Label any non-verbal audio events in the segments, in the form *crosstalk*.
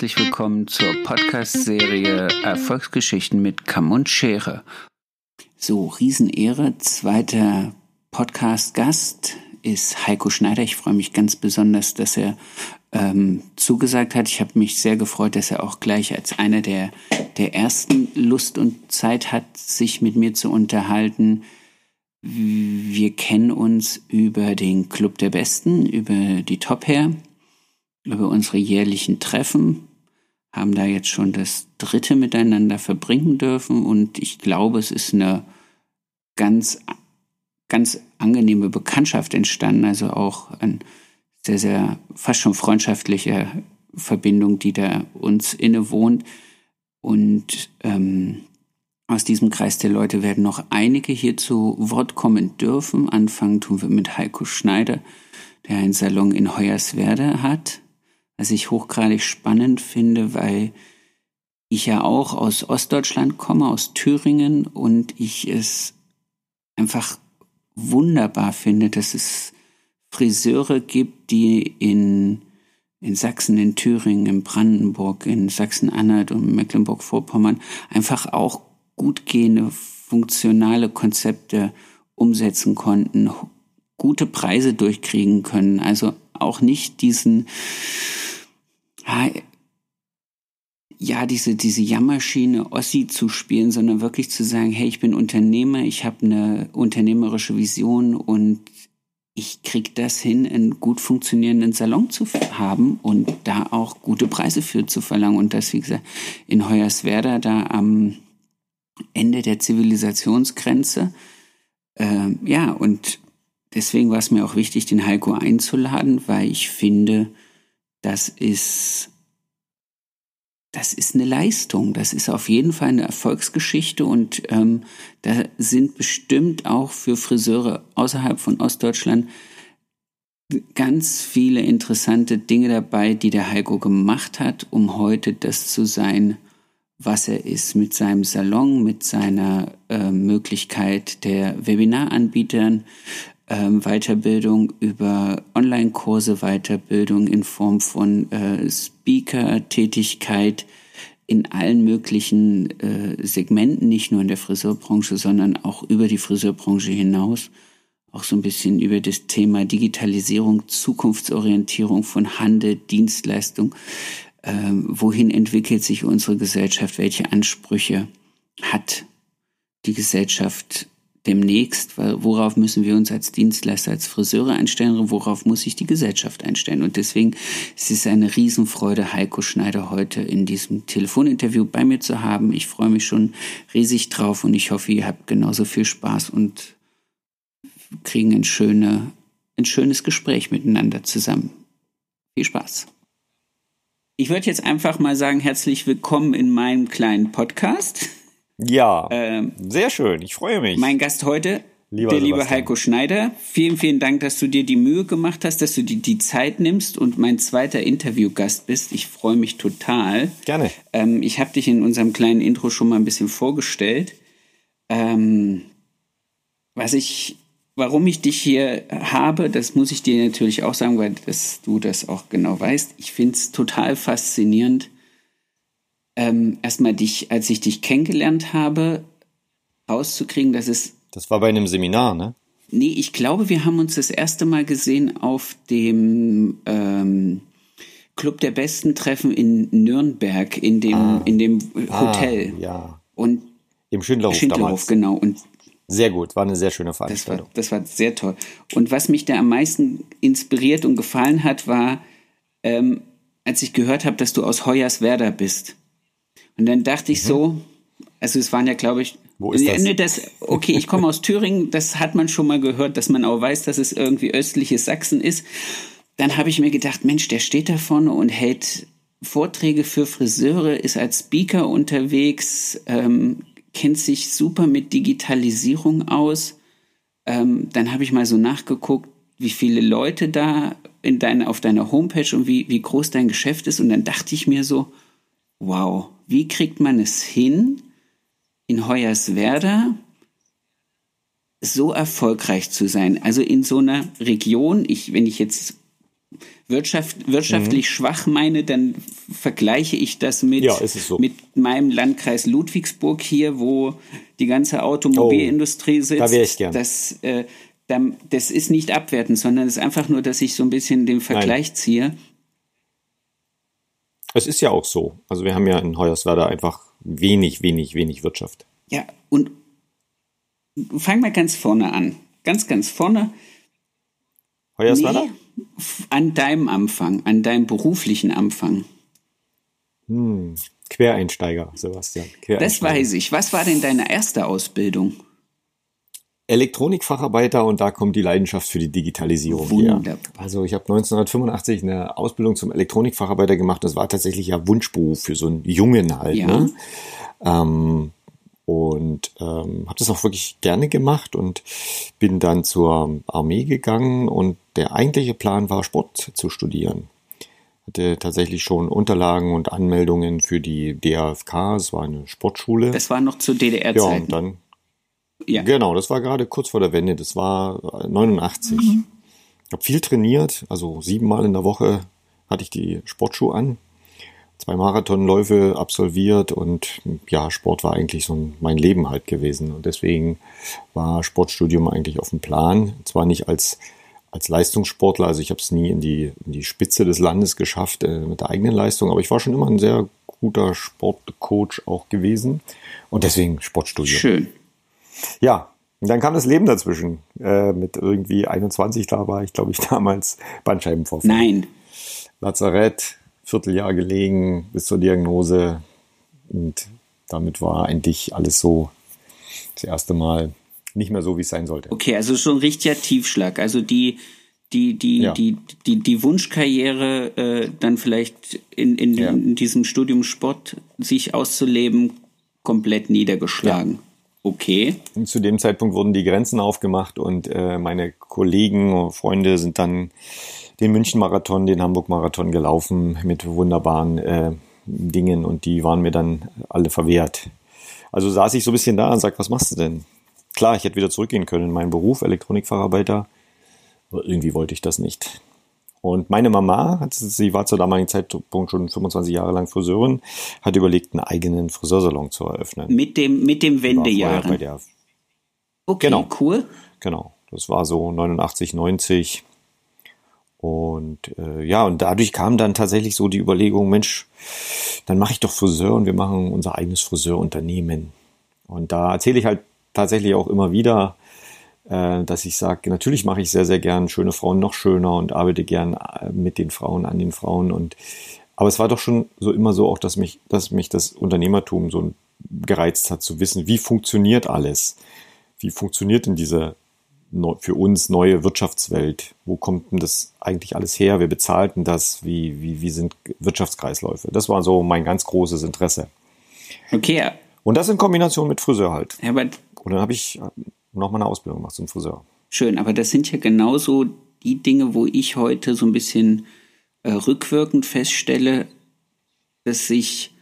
herzlich willkommen zur Podcast-Serie Erfolgsgeschichten mit Kamm und Schere. So, Riesenehre, zweiter Podcast-Gast ist Heiko Schneider. Ich freue mich ganz besonders, dass er ähm, zugesagt hat. Ich habe mich sehr gefreut, dass er auch gleich als einer der, der ersten Lust und Zeit hat, sich mit mir zu unterhalten. Wir kennen uns über den Club der Besten, über die Top Hair, über unsere jährlichen Treffen, haben da jetzt schon das dritte miteinander verbringen dürfen und ich glaube, es ist eine ganz, ganz angenehme Bekanntschaft entstanden, also auch ein sehr, sehr fast schon freundschaftliche Verbindung, die da uns innewohnt. Und ähm, aus diesem Kreis der Leute werden noch einige hier zu Wort kommen dürfen. Anfangen tun wir mit Heiko Schneider, der einen Salon in Hoyerswerda hat, was ich hochgradig spannend finde, weil ich ja auch aus Ostdeutschland komme, aus Thüringen, und ich es einfach wunderbar finde, dass es Friseure gibt, die in, in Sachsen, in Thüringen, in Brandenburg, in Sachsen-Anhalt und Mecklenburg-Vorpommern einfach auch gut gehende, funktionale Konzepte umsetzen konnten, gute Preise durchkriegen können. Also auch nicht diesen, ja, diese, diese Jammerschiene Ossi zu spielen, sondern wirklich zu sagen, hey, ich bin Unternehmer, ich habe eine unternehmerische Vision und ich krieg das hin, einen gut funktionierenden Salon zu haben und da auch gute Preise für zu verlangen. Und das, wie gesagt, in Hoyerswerda da am Ende der Zivilisationsgrenze. Äh, ja, und deswegen war es mir auch wichtig, den Heiko einzuladen, weil ich finde, das ist das ist eine Leistung, das ist auf jeden Fall eine Erfolgsgeschichte und ähm, da sind bestimmt auch für Friseure außerhalb von Ostdeutschland ganz viele interessante Dinge dabei, die der Heiko gemacht hat, um heute das zu sein, was er ist, mit seinem Salon, mit seiner äh, Möglichkeit der Webinaranbietern, ähm, Weiterbildung über Online-Kurse, Weiterbildung in Form von äh, Speaker-Tätigkeit in allen möglichen äh, Segmenten, nicht nur in der Friseurbranche, sondern auch über die Friseurbranche hinaus. Auch so ein bisschen über das Thema Digitalisierung, Zukunftsorientierung von Handel, Dienstleistung. Ähm, wohin entwickelt sich unsere Gesellschaft? Welche Ansprüche hat die Gesellschaft demnächst, worauf müssen wir uns als Dienstleister, als Friseure einstellen, worauf muss sich die Gesellschaft einstellen. Und deswegen ist es eine Riesenfreude, Heiko Schneider heute in diesem Telefoninterview bei mir zu haben. Ich freue mich schon riesig drauf und ich hoffe, ihr habt genauso viel Spaß und kriegen ein, schöne, ein schönes Gespräch miteinander zusammen. Viel Spaß. Ich würde jetzt einfach mal sagen, herzlich willkommen in meinem kleinen Podcast. Ja, ähm, sehr schön. Ich freue mich. Mein Gast heute, Lieber der liebe Heiko Schneider. Vielen, vielen Dank, dass du dir die Mühe gemacht hast, dass du dir die Zeit nimmst und mein zweiter Interviewgast bist. Ich freue mich total. Gerne. Ähm, ich habe dich in unserem kleinen Intro schon mal ein bisschen vorgestellt. Ähm, was ich, warum ich dich hier habe, das muss ich dir natürlich auch sagen, weil das, du das auch genau weißt. Ich finde es total faszinierend, ähm, erstmal dich, als ich dich kennengelernt habe, rauszukriegen, dass es. Das war bei einem Seminar, ne? Nee, ich glaube, wir haben uns das erste Mal gesehen auf dem ähm, Club der Besten Treffen in Nürnberg, in dem, ah. in dem Hotel. Ah, ja. Und Im Schindlerhof, Schindlerhof damals. genau. Und sehr gut, war eine sehr schöne Veranstaltung. Das war, das war sehr toll. Und was mich da am meisten inspiriert und gefallen hat, war, ähm, als ich gehört habe, dass du aus Hoyerswerda bist. Und dann dachte ich mhm. so, also es waren ja, glaube ich, wo ist das? Ne, das? Okay, ich komme aus *laughs* Thüringen, das hat man schon mal gehört, dass man auch weiß, dass es irgendwie östliches Sachsen ist. Dann habe ich mir gedacht, Mensch, der steht da vorne und hält Vorträge für Friseure, ist als Speaker unterwegs, ähm, kennt sich super mit Digitalisierung aus. Ähm, dann habe ich mal so nachgeguckt, wie viele Leute da in deine, auf deiner Homepage und wie, wie groß dein Geschäft ist. Und dann dachte ich mir so, wow, wie kriegt man es hin, in Hoyerswerda so erfolgreich zu sein? Also in so einer Region, ich, wenn ich jetzt Wirtschaft, wirtschaftlich mhm. schwach meine, dann vergleiche ich das mit, ja, so. mit meinem Landkreis Ludwigsburg hier, wo die ganze Automobilindustrie oh, sitzt. Da wäre ich gern. Das, äh, das ist nicht abwertend, sondern es ist einfach nur, dass ich so ein bisschen den Vergleich Nein. ziehe. Es ist ja auch so. Also wir haben ja in Hoyerswerda einfach wenig, wenig, wenig Wirtschaft. Ja, und fang mal ganz vorne an. Ganz, ganz vorne. Hoyerswerda? Nee, an deinem Anfang, an deinem beruflichen Anfang. Hm, Quereinsteiger, Sebastian. Quereinsteiger. Das weiß ich. Was war denn deine erste Ausbildung? Elektronikfacharbeiter und da kommt die Leidenschaft für die Digitalisierung Wunderbar. her. Also ich habe 1985 eine Ausbildung zum Elektronikfacharbeiter gemacht. Das war tatsächlich ja Wunschberuf für so einen Jungen halt. Ja. Ne? Ähm, und ähm, habe das auch wirklich gerne gemacht und bin dann zur Armee gegangen und der eigentliche Plan war Sport zu studieren. Hatte tatsächlich schon Unterlagen und Anmeldungen für die DAFK, es war eine Sportschule. Das war noch zu DDR-Zeiten. Ja, und dann ja. Genau, das war gerade kurz vor der Wende. Das war 89. Mhm. Ich habe viel trainiert, also siebenmal in der Woche hatte ich die Sportschuhe an, zwei Marathonläufe absolviert und ja, Sport war eigentlich so mein Leben halt gewesen. Und deswegen war Sportstudium eigentlich auf dem Plan. Zwar nicht als, als Leistungssportler, also ich habe es nie in die, in die Spitze des Landes geschafft äh, mit der eigenen Leistung, aber ich war schon immer ein sehr guter Sportcoach auch gewesen. Und deswegen Sportstudium. Schön. Ja, und dann kam das Leben dazwischen. Äh, mit irgendwie 21, da war ich, glaube ich, *laughs* damals Bandscheibenvorfall. Nein. Lazarett, Vierteljahr gelegen bis zur Diagnose. Und damit war eigentlich alles so das erste Mal nicht mehr so, wie es sein sollte. Okay, also schon ein richtiger Tiefschlag. Also die, die, die, ja. die, die, die Wunschkarriere, äh, dann vielleicht in, in, ja. in, diesem Studium Sport sich auszuleben, komplett niedergeschlagen. Ja. Okay. Und zu dem Zeitpunkt wurden die Grenzen aufgemacht und äh, meine Kollegen und Freunde sind dann den München-Marathon, den Hamburg-Marathon gelaufen mit wunderbaren äh, Dingen und die waren mir dann alle verwehrt. Also saß ich so ein bisschen da und sag, was machst du denn? Klar, ich hätte wieder zurückgehen können in meinen Beruf, Elektronikfacharbeiter, aber irgendwie wollte ich das nicht. Und meine Mama, sie war zur damaligen Zeitpunkt schon 25 Jahre lang Friseurin, hat überlegt, einen eigenen Friseursalon zu eröffnen. Mit dem, mit dem Wendejahren. okay, genau, cool. Genau, das war so 89, 90. Und äh, ja, und dadurch kam dann tatsächlich so die Überlegung, Mensch, dann mache ich doch Friseur und wir machen unser eigenes Friseurunternehmen. Und da erzähle ich halt tatsächlich auch immer wieder, dass ich sage, natürlich mache ich sehr, sehr gern schöne Frauen noch schöner und arbeite gern äh, mit den Frauen, an den Frauen. Und aber es war doch schon so immer so auch, dass mich, dass mich das Unternehmertum so gereizt hat, zu wissen, wie funktioniert alles? Wie funktioniert denn diese für uns neue Wirtschaftswelt? Wo kommt denn das eigentlich alles her? Wer bezahlt denn das? Wie, wie, wie sind Wirtschaftskreisläufe? Das war so mein ganz großes Interesse. Okay. Und das in Kombination mit Friseur halt. Ja, aber und dann habe ich noch mal eine Ausbildung gemacht zum Friseur. Schön, aber das sind ja genauso die Dinge, wo ich heute so ein bisschen äh, rückwirkend feststelle, dass ich,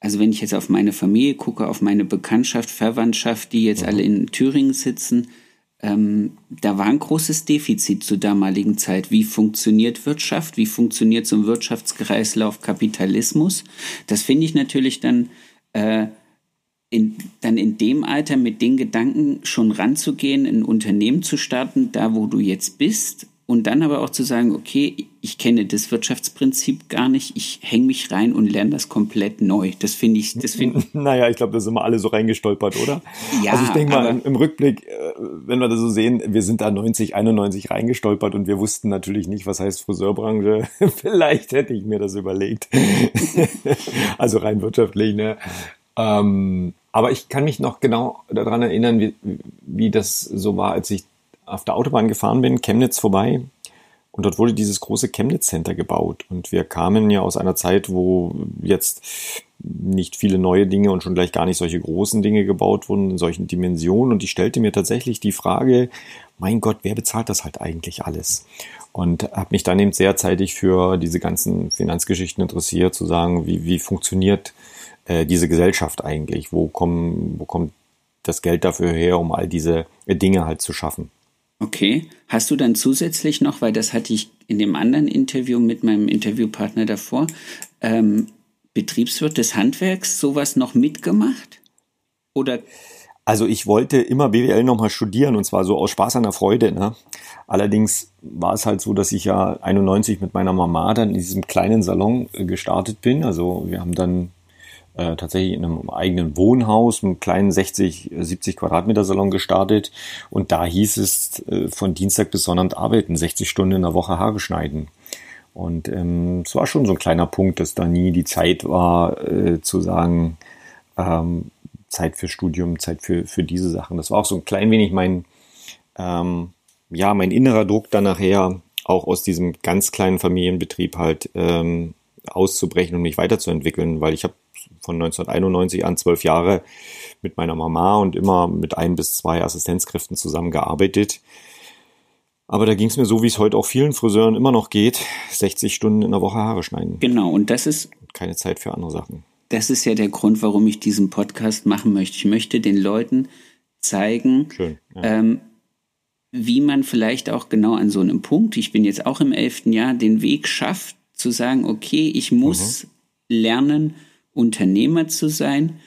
also wenn ich jetzt auf meine Familie gucke, auf meine Bekanntschaft, Verwandtschaft, die jetzt mhm. alle in Thüringen sitzen, ähm, da war ein großes Defizit zur damaligen Zeit. Wie funktioniert Wirtschaft? Wie funktioniert so ein Wirtschaftskreislauf Kapitalismus? Das finde ich natürlich dann äh, in, dann in dem Alter mit den Gedanken schon ranzugehen, ein Unternehmen zu starten, da wo du jetzt bist und dann aber auch zu sagen, okay, ich kenne das Wirtschaftsprinzip gar nicht, ich hänge mich rein und lerne das komplett neu. Das finde ich, das finde *laughs* Naja, ich glaube, da sind wir alle so reingestolpert, oder? Ja. Also ich denke mal, im, im Rückblick, äh, wenn wir das so sehen, wir sind da 90, 91 reingestolpert und wir wussten natürlich nicht, was heißt Friseurbranche. *laughs* Vielleicht hätte ich mir das überlegt. *laughs* also rein wirtschaftlich, ne? Ähm, aber ich kann mich noch genau daran erinnern, wie, wie das so war, als ich auf der Autobahn gefahren bin, Chemnitz vorbei. Und dort wurde dieses große Chemnitz Center gebaut. Und wir kamen ja aus einer Zeit, wo jetzt nicht viele neue Dinge und schon gleich gar nicht solche großen Dinge gebaut wurden in solchen Dimensionen. Und ich stellte mir tatsächlich die Frage, mein Gott, wer bezahlt das halt eigentlich alles? Und habe mich dann eben sehr zeitig für diese ganzen Finanzgeschichten interessiert, zu sagen, wie, wie funktioniert äh, diese Gesellschaft eigentlich? Wo, kommen, wo kommt das Geld dafür her, um all diese Dinge halt zu schaffen? Okay. Hast du dann zusätzlich noch, weil das hatte ich in dem anderen Interview mit meinem Interviewpartner davor, ähm, Betriebswirt des Handwerks sowas noch mitgemacht? Oder? Also ich wollte immer BWL nochmal studieren und zwar so aus Spaß an der Freude. Ne? Allerdings war es halt so, dass ich ja 91 mit meiner Mama dann in diesem kleinen Salon äh, gestartet bin. Also wir haben dann äh, tatsächlich in einem eigenen Wohnhaus, einem kleinen 60, 70 Quadratmeter Salon gestartet. Und da hieß es äh, von Dienstag bis Sonnabend arbeiten, 60 Stunden in der Woche Haare schneiden. Und ähm, es war schon so ein kleiner Punkt, dass da nie die Zeit war, äh, zu sagen, ähm, Zeit für Studium, Zeit für, für diese Sachen. Das war auch so ein klein wenig mein, ähm, ja, mein innerer Druck dann nachher, auch aus diesem ganz kleinen Familienbetrieb halt ähm, auszubrechen und mich weiterzuentwickeln, weil ich habe von 1991 an zwölf Jahre mit meiner Mama und immer mit ein bis zwei Assistenzkräften zusammengearbeitet. Aber da ging es mir so, wie es heute auch vielen Friseuren immer noch geht, 60 Stunden in der Woche Haare schneiden. Genau, und das ist keine Zeit für andere Sachen. Das ist ja der Grund, warum ich diesen Podcast machen möchte. Ich möchte den Leuten zeigen, Schön, ja. ähm, wie man vielleicht auch genau an so einem Punkt, ich bin jetzt auch im elften Jahr, den Weg schafft, zu sagen, okay, ich muss mhm. lernen, Unternehmer zu sein.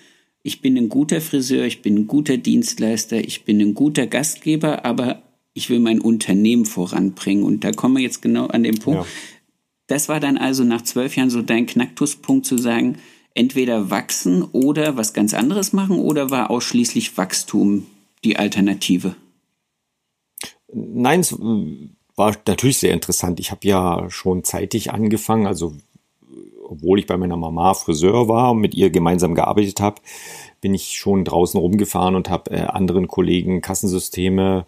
Ich bin ein guter Friseur, ich bin ein guter Dienstleister, ich bin ein guter Gastgeber, aber ich will mein Unternehmen voranbringen. Und da kommen wir jetzt genau an den Punkt. Ja. Das war dann also nach zwölf Jahren so dein Knacktuspunkt zu sagen, entweder wachsen oder was ganz anderes machen oder war ausschließlich Wachstum die Alternative? Nein, es war natürlich sehr interessant. Ich habe ja schon zeitig angefangen, also obwohl ich bei meiner Mama Friseur war und mit ihr gemeinsam gearbeitet habe, bin ich schon draußen rumgefahren und habe äh, anderen Kollegen Kassensysteme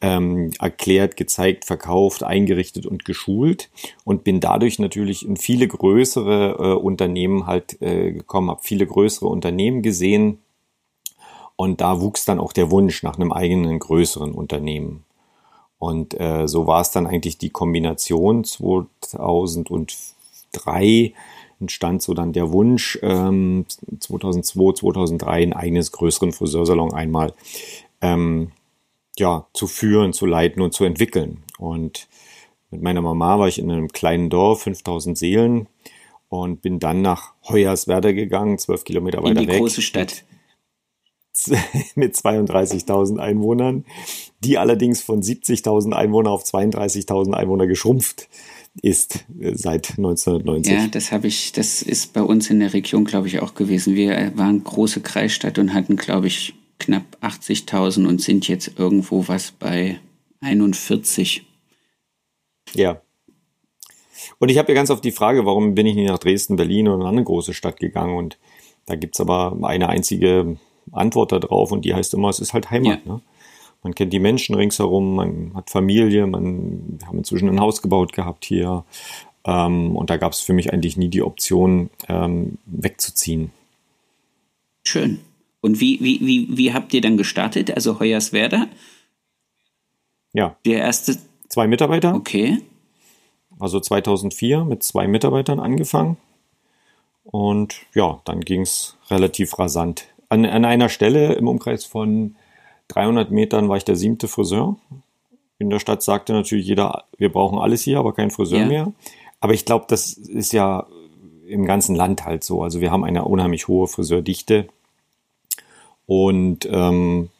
ähm, erklärt, gezeigt, verkauft, eingerichtet und geschult und bin dadurch natürlich in viele größere äh, Unternehmen halt äh, gekommen, habe viele größere Unternehmen gesehen und da wuchs dann auch der Wunsch nach einem eigenen größeren Unternehmen. Und äh, so war es dann eigentlich die Kombination 2003 entstand so dann der Wunsch, ähm, 2002, 2003 ein eigenes größeren Friseursalon einmal ähm, ja, zu führen, zu leiten und zu entwickeln. Und mit meiner Mama war ich in einem kleinen Dorf, 5000 Seelen, und bin dann nach Hoyerswerda gegangen, zwölf Kilometer weiter weg. In die weg, große Stadt. *laughs* Mit 32.000 Einwohnern, die allerdings von 70.000 Einwohnern auf 32.000 Einwohner geschrumpft ist äh, seit 1990. Ja, das habe ich, das ist bei uns in der Region, glaube ich, auch gewesen. Wir waren große Kreisstadt und hatten, glaube ich, knapp 80.000 und sind jetzt irgendwo was bei 41. Ja. Und ich habe ja ganz oft die Frage, warum bin ich nicht nach Dresden, Berlin oder eine andere große Stadt gegangen? Und da gibt es aber eine einzige Antwort darauf und die heißt immer, es ist halt Heimat. Ja. Ne? Man kennt die Menschen ringsherum, man hat Familie, man wir haben inzwischen ein Haus gebaut gehabt hier. Ähm, und da gab es für mich eigentlich nie die Option, ähm, wegzuziehen. Schön. Und wie, wie, wie, wie habt ihr dann gestartet? Also Hoyerswerda? Ja. Der erste. Zwei Mitarbeiter. Okay. Also 2004 mit zwei Mitarbeitern angefangen. Und ja, dann ging es relativ rasant. An, an einer Stelle im Umkreis von 300 Metern war ich der siebte Friseur. In der Stadt sagte natürlich jeder, wir brauchen alles hier, aber kein Friseur ja. mehr. Aber ich glaube, das ist ja im ganzen Land halt so. Also wir haben eine unheimlich hohe Friseurdichte. Und ähm,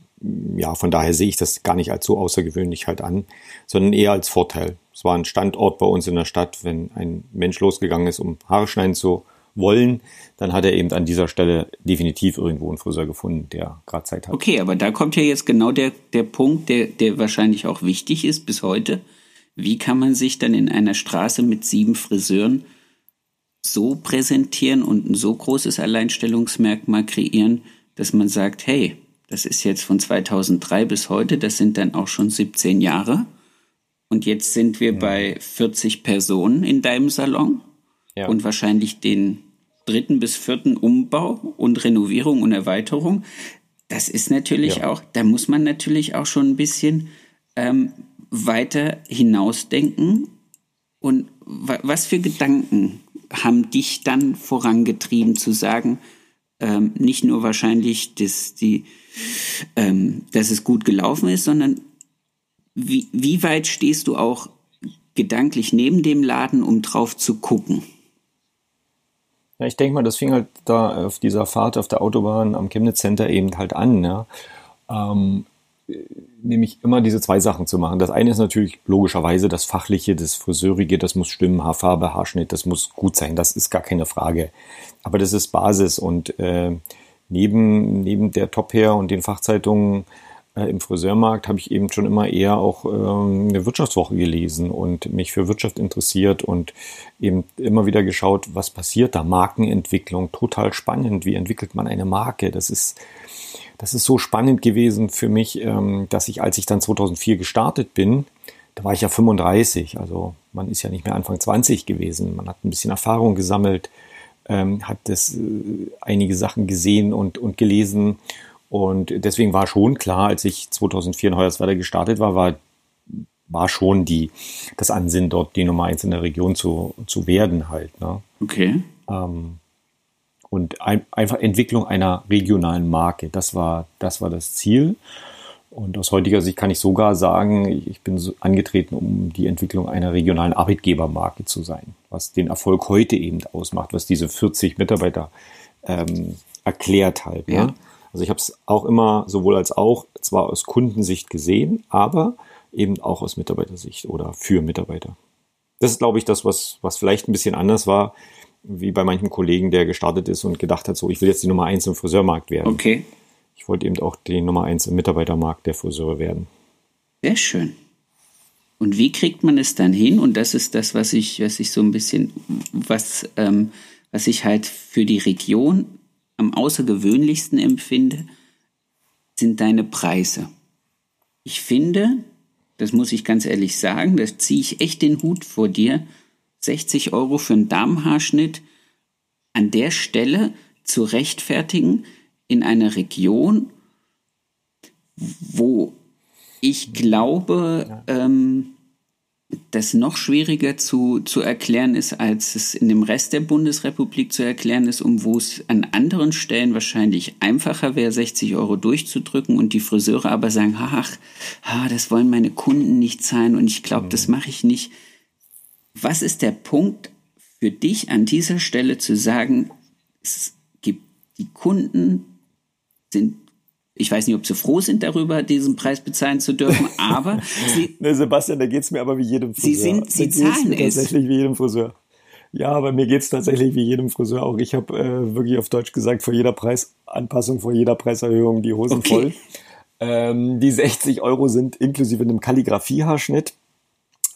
ja, von daher sehe ich das gar nicht als so außergewöhnlich halt an, sondern eher als Vorteil. Es war ein Standort bei uns in der Stadt, wenn ein Mensch losgegangen ist, um Haare schneiden zu wollen, dann hat er eben an dieser Stelle definitiv irgendwo einen Friseur gefunden, der gerade Zeit hat. Okay, aber da kommt ja jetzt genau der, der Punkt, der, der wahrscheinlich auch wichtig ist bis heute. Wie kann man sich dann in einer Straße mit sieben Friseuren so präsentieren und ein so großes Alleinstellungsmerkmal kreieren, dass man sagt, hey, das ist jetzt von 2003 bis heute, das sind dann auch schon 17 Jahre. Und jetzt sind wir ja. bei 40 Personen in deinem Salon ja. und wahrscheinlich den dritten bis vierten Umbau und Renovierung und Erweiterung. Das ist natürlich ja. auch, da muss man natürlich auch schon ein bisschen ähm, weiter hinausdenken. Und was für Gedanken haben dich dann vorangetrieben zu sagen, ähm, nicht nur wahrscheinlich, dass, die, ähm, dass es gut gelaufen ist, sondern wie, wie weit stehst du auch gedanklich neben dem Laden, um drauf zu gucken? Ja, ich denke mal, das fing halt da auf dieser Fahrt auf der Autobahn am Chemnitz Center eben halt an. Ja. Ähm, nämlich immer diese zwei Sachen zu machen. Das eine ist natürlich logischerweise das Fachliche, das Friseurige, das muss stimmen, Haarfarbe, Haarschnitt, das muss gut sein, das ist gar keine Frage. Aber das ist Basis und äh, neben, neben der Top Hair und den Fachzeitungen im Friseurmarkt habe ich eben schon immer eher auch ähm, eine Wirtschaftswoche gelesen und mich für Wirtschaft interessiert und eben immer wieder geschaut, was passiert da. Markenentwicklung, total spannend. Wie entwickelt man eine Marke? Das ist, das ist so spannend gewesen für mich, ähm, dass ich, als ich dann 2004 gestartet bin, da war ich ja 35, also man ist ja nicht mehr Anfang 20 gewesen. Man hat ein bisschen Erfahrung gesammelt, ähm, hat das, äh, einige Sachen gesehen und, und gelesen und deswegen war schon klar, als ich 2004 in Hoyerswerda gestartet war, war, war schon die, das Ansinnen, dort die Nummer eins in der Region zu, zu werden halt. Ne? Okay. Ähm, und ein, einfach Entwicklung einer regionalen Marke, das war, das war das Ziel. Und aus heutiger Sicht kann ich sogar sagen, ich bin so angetreten, um die Entwicklung einer regionalen Arbeitgebermarke zu sein, was den Erfolg heute eben ausmacht, was diese 40 Mitarbeiter ähm, erklärt halt. Ne? Ja. Ne? Also ich habe es auch immer sowohl als auch zwar aus Kundensicht gesehen, aber eben auch aus Mitarbeitersicht oder für Mitarbeiter. Das ist, glaube ich, das, was, was vielleicht ein bisschen anders war, wie bei manchem Kollegen, der gestartet ist und gedacht hat, so, ich will jetzt die Nummer eins im Friseurmarkt werden. Okay. Ich wollte eben auch die Nummer eins im Mitarbeitermarkt der Friseure werden. Sehr schön. Und wie kriegt man es dann hin? Und das ist das, was ich, was ich so ein bisschen, was, ähm, was ich halt für die Region am außergewöhnlichsten empfinde, sind deine Preise. Ich finde, das muss ich ganz ehrlich sagen, da ziehe ich echt den Hut vor dir, 60 Euro für einen Damenhaarschnitt an der Stelle zu rechtfertigen in einer Region, wo ich glaube, ähm, das noch schwieriger zu, zu erklären ist, als es in dem Rest der Bundesrepublik zu erklären ist, um wo es an anderen Stellen wahrscheinlich einfacher wäre, 60 Euro durchzudrücken und die Friseure aber sagen, ach, ach das wollen meine Kunden nicht zahlen und ich glaube, mhm. das mache ich nicht. Was ist der Punkt für dich an dieser Stelle zu sagen, es gibt die Kunden sind ich weiß nicht, ob sie froh sind darüber, diesen Preis bezahlen zu dürfen, *laughs* aber sie, ne, Sebastian, da geht's mir aber wie jedem Friseur. Sie, sind, sie zahlen es. Tatsächlich wie jedem Friseur. Ja, aber mir geht's tatsächlich wie jedem Friseur auch. Ich habe äh, wirklich auf Deutsch gesagt, vor jeder Preisanpassung, vor jeder Preiserhöhung die Hosen okay. voll. Ähm, die 60 Euro sind inklusive einem Kalligrafiehaarschnitt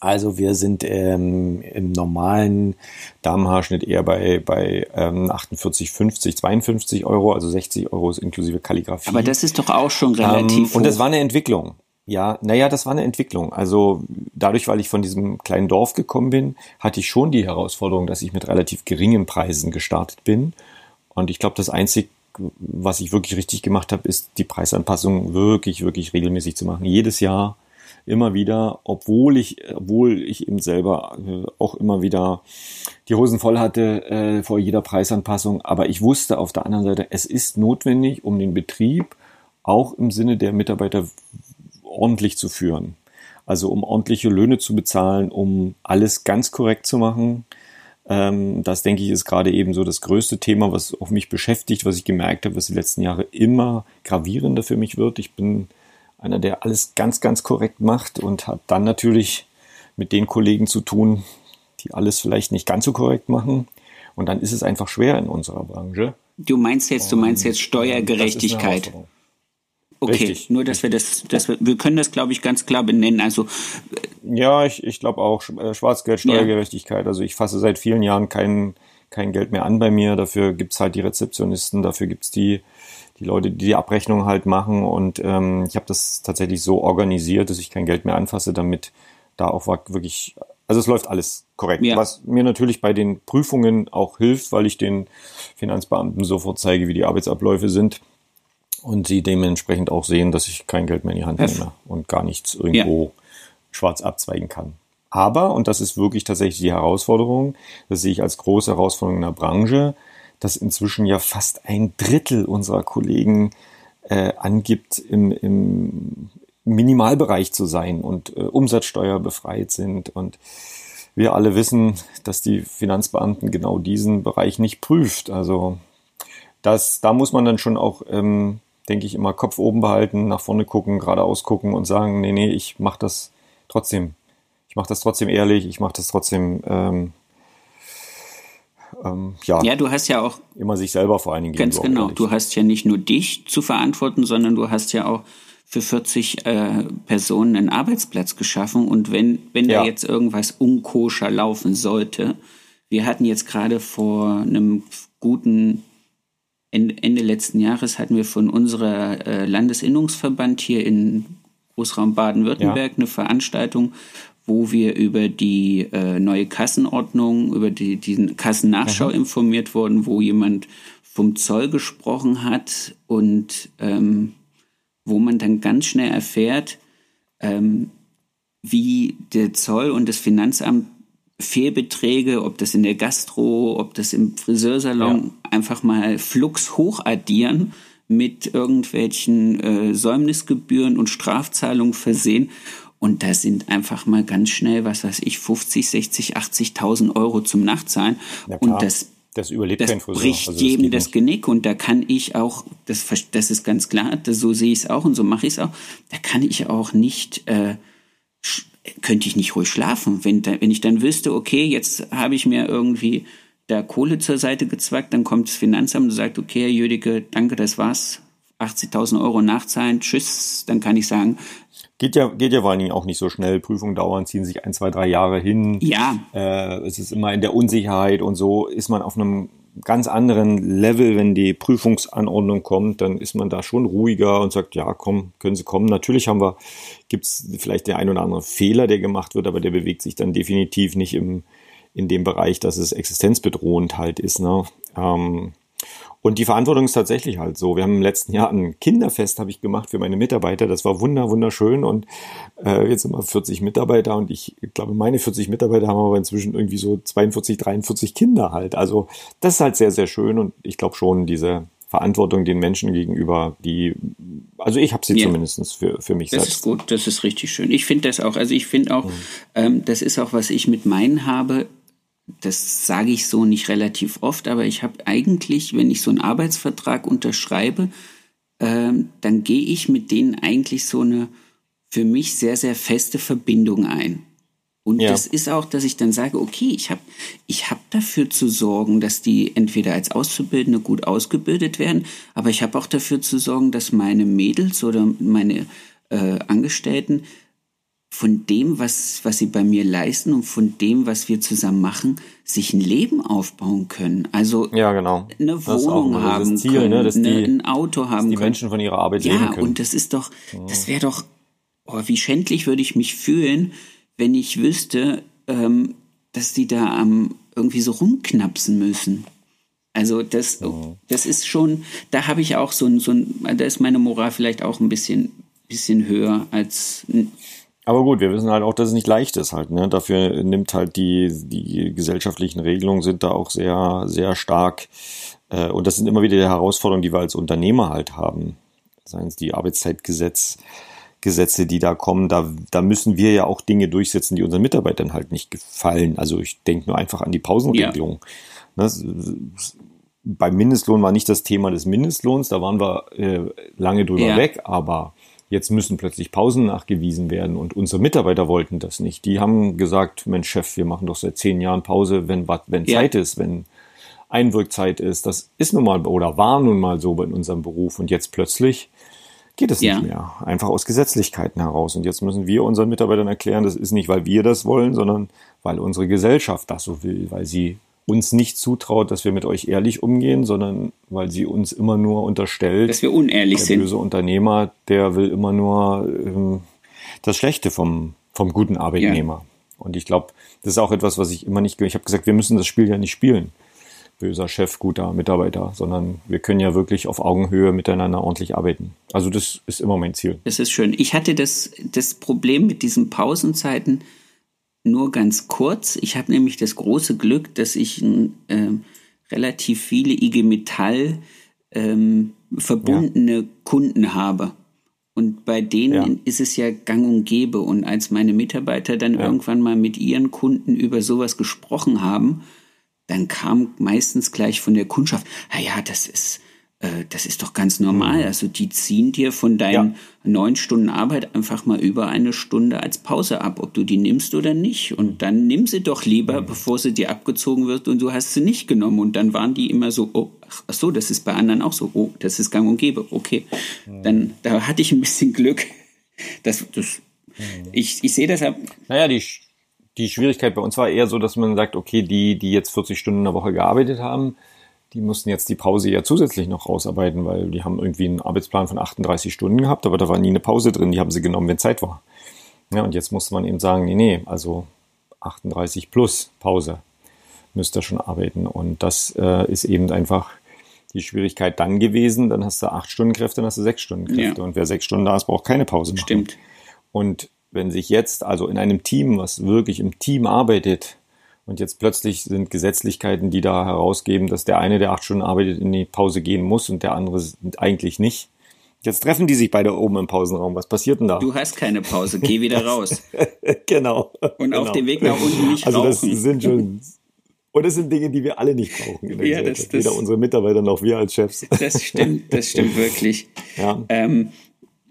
also wir sind ähm, im normalen Damenhaarschnitt eher bei, bei ähm, 48, 50, 52 Euro, also 60 Euro ist inklusive Kalligrafie. Aber das ist doch auch schon relativ. Ähm, und das war eine Entwicklung. Ja, naja, das war eine Entwicklung. Also dadurch, weil ich von diesem kleinen Dorf gekommen bin, hatte ich schon die Herausforderung, dass ich mit relativ geringen Preisen gestartet bin. Und ich glaube, das Einzige, was ich wirklich richtig gemacht habe, ist die Preisanpassung wirklich, wirklich regelmäßig zu machen. Jedes Jahr immer wieder, obwohl ich, obwohl ich eben selber äh, auch immer wieder die Hosen voll hatte äh, vor jeder Preisanpassung. Aber ich wusste auf der anderen Seite, es ist notwendig, um den Betrieb auch im Sinne der Mitarbeiter ordentlich zu führen. Also um ordentliche Löhne zu bezahlen, um alles ganz korrekt zu machen. Ähm, das denke ich ist gerade eben so das größte Thema, was auf mich beschäftigt, was ich gemerkt habe, was die letzten Jahre immer gravierender für mich wird. Ich bin einer, der alles ganz, ganz korrekt macht und hat dann natürlich mit den Kollegen zu tun, die alles vielleicht nicht ganz so korrekt machen. Und dann ist es einfach schwer in unserer Branche. Du meinst jetzt, du meinst jetzt Steuergerechtigkeit. Okay, Richtig. nur dass wir das, dass wir, wir können das, glaube ich, ganz klar benennen. Also ja, ich, ich glaube auch äh, Schwarzgeld, Steuergerechtigkeit. Ja. Also ich fasse seit vielen Jahren kein, kein Geld mehr an bei mir. Dafür gibt's halt die Rezeptionisten, dafür gibt's die die Leute, die die Abrechnung halt machen. Und ähm, ich habe das tatsächlich so organisiert, dass ich kein Geld mehr anfasse, damit da auch wirklich, also es läuft alles korrekt. Ja. Was mir natürlich bei den Prüfungen auch hilft, weil ich den Finanzbeamten sofort zeige, wie die Arbeitsabläufe sind. Und sie dementsprechend auch sehen, dass ich kein Geld mehr in die Hand nehme und gar nichts irgendwo ja. schwarz abzweigen kann. Aber, und das ist wirklich tatsächlich die Herausforderung, das sehe ich als große Herausforderung in der Branche, dass inzwischen ja fast ein Drittel unserer Kollegen äh, angibt, im, im Minimalbereich zu sein und äh, Umsatzsteuer befreit sind. Und wir alle wissen, dass die Finanzbeamten genau diesen Bereich nicht prüft. Also das, da muss man dann schon auch, ähm, denke ich, immer Kopf oben behalten, nach vorne gucken, geradeaus gucken und sagen, nee, nee, ich mache das trotzdem. Ich mache das trotzdem ehrlich, ich mache das trotzdem ähm, ähm, ja, ja, du hast ja auch immer sich selber vor allen Dingen. Ganz genau. Du hast ja nicht nur dich zu verantworten, sondern du hast ja auch für 40 äh, Personen einen Arbeitsplatz geschaffen. Und wenn, wenn ja. da jetzt irgendwas unkoscher laufen sollte, wir hatten jetzt gerade vor einem guten Ende, Ende letzten Jahres hatten wir von unserer äh, Landesinnungsverband hier in Großraum Baden-Württemberg ja. eine Veranstaltung, wo wir über die äh, neue Kassenordnung, über die, diesen Kassennachschau mhm. informiert wurden, wo jemand vom Zoll gesprochen hat und ähm, wo man dann ganz schnell erfährt, ähm, wie der Zoll und das Finanzamt Fehlbeträge, ob das in der Gastro, ob das im Friseursalon, ja. einfach mal flugs hochaddieren mit irgendwelchen äh, Säumnisgebühren und Strafzahlungen versehen. Und da sind einfach mal ganz schnell, was weiß ich, 50, 60, 80.000 Euro zum Nachzahlen. und das, das überlebt das kein Friseur. bricht also jedem das, das Genick. Und da kann ich auch, das, das ist ganz klar, das, so sehe ich es auch und so mache ich es auch, da kann ich auch nicht, äh, könnte ich nicht ruhig schlafen. Wenn, da, wenn ich dann wüsste, okay, jetzt habe ich mir irgendwie da Kohle zur Seite gezwackt, dann kommt das Finanzamt und sagt, okay, Herr Jüdicke, danke, das war's. 80.000 Euro nachzahlen, tschüss, dann kann ich sagen, Geht ja, geht ja vor allen Dingen auch nicht so schnell. Prüfungen dauern, ziehen sich ein, zwei, drei Jahre hin. Ja. Äh, es ist immer in der Unsicherheit und so ist man auf einem ganz anderen Level, wenn die Prüfungsanordnung kommt, dann ist man da schon ruhiger und sagt, ja, komm, können Sie kommen. Natürlich haben wir, gibt's vielleicht den ein oder anderen Fehler, der gemacht wird, aber der bewegt sich dann definitiv nicht im, in dem Bereich, dass es existenzbedrohend halt ist. Ne? Ähm, und die Verantwortung ist tatsächlich halt so. Wir haben im letzten Jahr ein Kinderfest habe ich gemacht für meine Mitarbeiter. Das war wunder wunderschön und äh, jetzt sind wir 40 Mitarbeiter und ich glaube, meine 40 Mitarbeiter haben aber inzwischen irgendwie so 42, 43 Kinder halt. Also das ist halt sehr, sehr schön und ich glaube schon diese Verantwortung den Menschen gegenüber, die, also ich habe sie ja. zumindest für, für mich das selbst. Das ist gut, das ist richtig schön. Ich finde das auch, also ich finde auch, mhm. ähm, das ist auch, was ich mit meinen habe, das sage ich so nicht relativ oft, aber ich habe eigentlich, wenn ich so einen Arbeitsvertrag unterschreibe, äh, dann gehe ich mit denen eigentlich so eine für mich sehr, sehr feste Verbindung ein. Und ja. das ist auch, dass ich dann sage, okay, ich habe ich hab dafür zu sorgen, dass die entweder als Auszubildende gut ausgebildet werden, aber ich habe auch dafür zu sorgen, dass meine Mädels oder meine äh, Angestellten von dem, was, was sie bei mir leisten und von dem, was wir zusammen machen, sich ein Leben aufbauen können. Also ja, genau. eine Wohnung auch, haben Ziel, können, ne, eine, die, ein Auto haben die können. Menschen von ihrer Arbeit ja, leben können. Ja, und das ist doch, das wäre doch, oh, wie schändlich würde ich mich fühlen, wenn ich wüsste, ähm, dass die da am irgendwie so rumknapsen müssen. Also das, oh. das ist schon, da habe ich auch so ein, so ein, da ist meine Moral vielleicht auch ein bisschen, bisschen höher als aber gut, wir wissen halt auch, dass es nicht leicht ist halt. Ne? Dafür nimmt halt die, die gesellschaftlichen Regelungen sind da auch sehr, sehr stark. Äh, und das sind immer wieder die Herausforderungen, die wir als Unternehmer halt haben. Seien es die Arbeitszeitgesetz, Gesetze, die da kommen, da, da müssen wir ja auch Dinge durchsetzen, die unseren Mitarbeitern halt nicht gefallen. Also ich denke nur einfach an die Pausenregelung. Ja. Ne? Beim Mindestlohn war nicht das Thema des Mindestlohns, da waren wir äh, lange drüber ja. weg, aber Jetzt müssen plötzlich Pausen nachgewiesen werden und unsere Mitarbeiter wollten das nicht. Die haben gesagt, Mensch Chef, wir machen doch seit zehn Jahren Pause, wenn, wenn ja. Zeit ist, wenn Einwirkzeit ist. Das ist nun mal oder war nun mal so in unserem Beruf und jetzt plötzlich geht es ja. nicht mehr. Einfach aus Gesetzlichkeiten heraus. Und jetzt müssen wir unseren Mitarbeitern erklären, das ist nicht, weil wir das wollen, sondern weil unsere Gesellschaft das so will, weil sie uns nicht zutraut, dass wir mit euch ehrlich umgehen, sondern weil sie uns immer nur unterstellt, dass wir unehrlich der sind. Der böse Unternehmer, der will immer nur ähm, das Schlechte vom, vom guten Arbeitnehmer. Ja. Und ich glaube, das ist auch etwas, was ich immer nicht, ich habe gesagt, wir müssen das Spiel ja nicht spielen. Böser Chef, guter Mitarbeiter, sondern wir können ja wirklich auf Augenhöhe miteinander ordentlich arbeiten. Also das ist immer mein Ziel. Das ist schön. Ich hatte das, das Problem mit diesen Pausenzeiten, nur ganz kurz. Ich habe nämlich das große Glück, dass ich äh, relativ viele IG Metall ähm, verbundene ja. Kunden habe. Und bei denen ja. ist es ja gang und gäbe. Und als meine Mitarbeiter dann ja. irgendwann mal mit ihren Kunden über sowas gesprochen haben, dann kam meistens gleich von der Kundschaft, ja, ja, das ist, äh, das ist doch ganz normal. Also die ziehen dir von deinen ja. neun Stunden Arbeit einfach mal über eine Stunde als Pause ab, ob du die nimmst oder nicht. Und dann nimm sie doch lieber, mhm. bevor sie dir abgezogen wird und du hast sie nicht genommen. Und dann waren die immer so, oh, ach so, das ist bei anderen auch so. Oh, das ist gang und gäbe. Okay. Mhm. Dann, da hatte ich ein bisschen Glück. Das, das, mhm. ich, ich sehe deshalb. Naja, die, die Schwierigkeit bei uns war eher so, dass man sagt, okay, die, die jetzt 40 Stunden in der Woche gearbeitet haben, die mussten jetzt die Pause ja zusätzlich noch rausarbeiten, weil die haben irgendwie einen Arbeitsplan von 38 Stunden gehabt, aber da war nie eine Pause drin, die haben sie genommen, wenn Zeit war. Ja, und jetzt musste man eben sagen, nee, nee, also 38 plus Pause müsst ihr schon arbeiten. Und das äh, ist eben einfach die Schwierigkeit dann gewesen, dann hast du acht Stunden Kräfte, dann hast du sechs Stunden Kräfte. Ja. Und wer sechs Stunden da ist, braucht keine Pause machen. Stimmt. Und wenn sich jetzt also in einem Team, was wirklich im Team arbeitet, und jetzt plötzlich sind Gesetzlichkeiten, die da herausgeben, dass der eine, der acht Stunden arbeitet, in die Pause gehen muss und der andere eigentlich nicht. Jetzt treffen die sich beide oben im Pausenraum. Was passiert denn da? Du hast keine Pause, geh wieder raus. *laughs* genau. Und genau. auf dem Weg nach unten nicht also rauchen. das sind schon und das sind Dinge, die wir alle nicht brauchen. In der ja, das, das, Weder unsere Mitarbeiter noch wir als Chefs. Das stimmt, das stimmt wirklich. Ja. Ähm,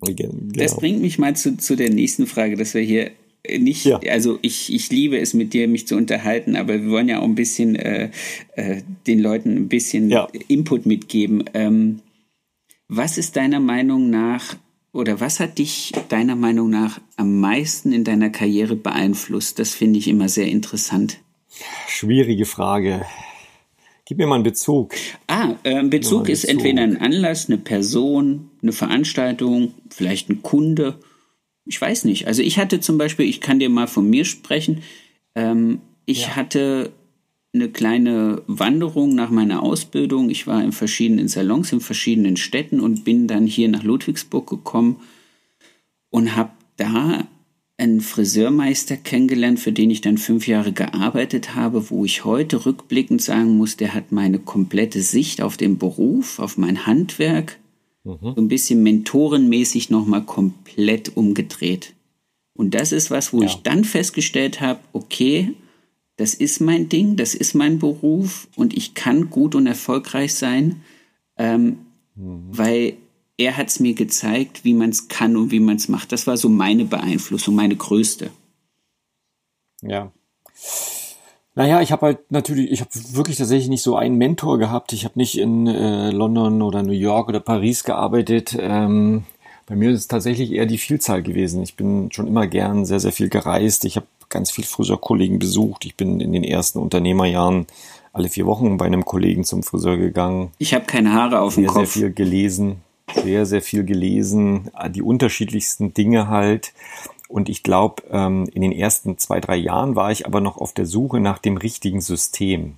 genau. Das bringt mich mal zu, zu der nächsten Frage, dass wir hier nicht, ja. also ich, ich liebe es mit dir, mich zu unterhalten, aber wir wollen ja auch ein bisschen äh, äh, den Leuten ein bisschen ja. Input mitgeben. Ähm, was ist deiner Meinung nach oder was hat dich deiner Meinung nach am meisten in deiner Karriere beeinflusst? Das finde ich immer sehr interessant. Schwierige Frage. Gib mir mal einen Bezug. Ah, äh, Bezug ist Bezug. entweder ein Anlass, eine Person, eine Veranstaltung, vielleicht ein Kunde ich weiß nicht. Also ich hatte zum Beispiel, ich kann dir mal von mir sprechen, ähm, ich ja. hatte eine kleine Wanderung nach meiner Ausbildung. Ich war in verschiedenen Salons, in verschiedenen Städten und bin dann hier nach Ludwigsburg gekommen und habe da einen Friseurmeister kennengelernt, für den ich dann fünf Jahre gearbeitet habe, wo ich heute rückblickend sagen muss, der hat meine komplette Sicht auf den Beruf, auf mein Handwerk, mhm. so ein bisschen mentorenmäßig nochmal komplett umgedreht. Und das ist was, wo ja. ich dann festgestellt habe, okay, das ist mein Ding, das ist mein Beruf und ich kann gut und erfolgreich sein, ähm, mhm. weil er hat es mir gezeigt, wie man es kann und wie man es macht. Das war so meine Beeinflussung, meine größte. Ja. Naja, ich habe halt natürlich, ich habe wirklich tatsächlich nicht so einen Mentor gehabt. Ich habe nicht in äh, London oder New York oder Paris gearbeitet. Ähm, bei mir ist es tatsächlich eher die Vielzahl gewesen. Ich bin schon immer gern sehr, sehr viel gereist. Ich habe ganz viel Friseurkollegen besucht. Ich bin in den ersten Unternehmerjahren alle vier Wochen bei einem Kollegen zum Friseur gegangen. Ich habe keine Haare auf dem sehr, Kopf. Sehr viel gelesen, sehr, sehr viel gelesen, die unterschiedlichsten Dinge halt. Und ich glaube, ähm, in den ersten zwei, drei Jahren war ich aber noch auf der Suche nach dem richtigen System.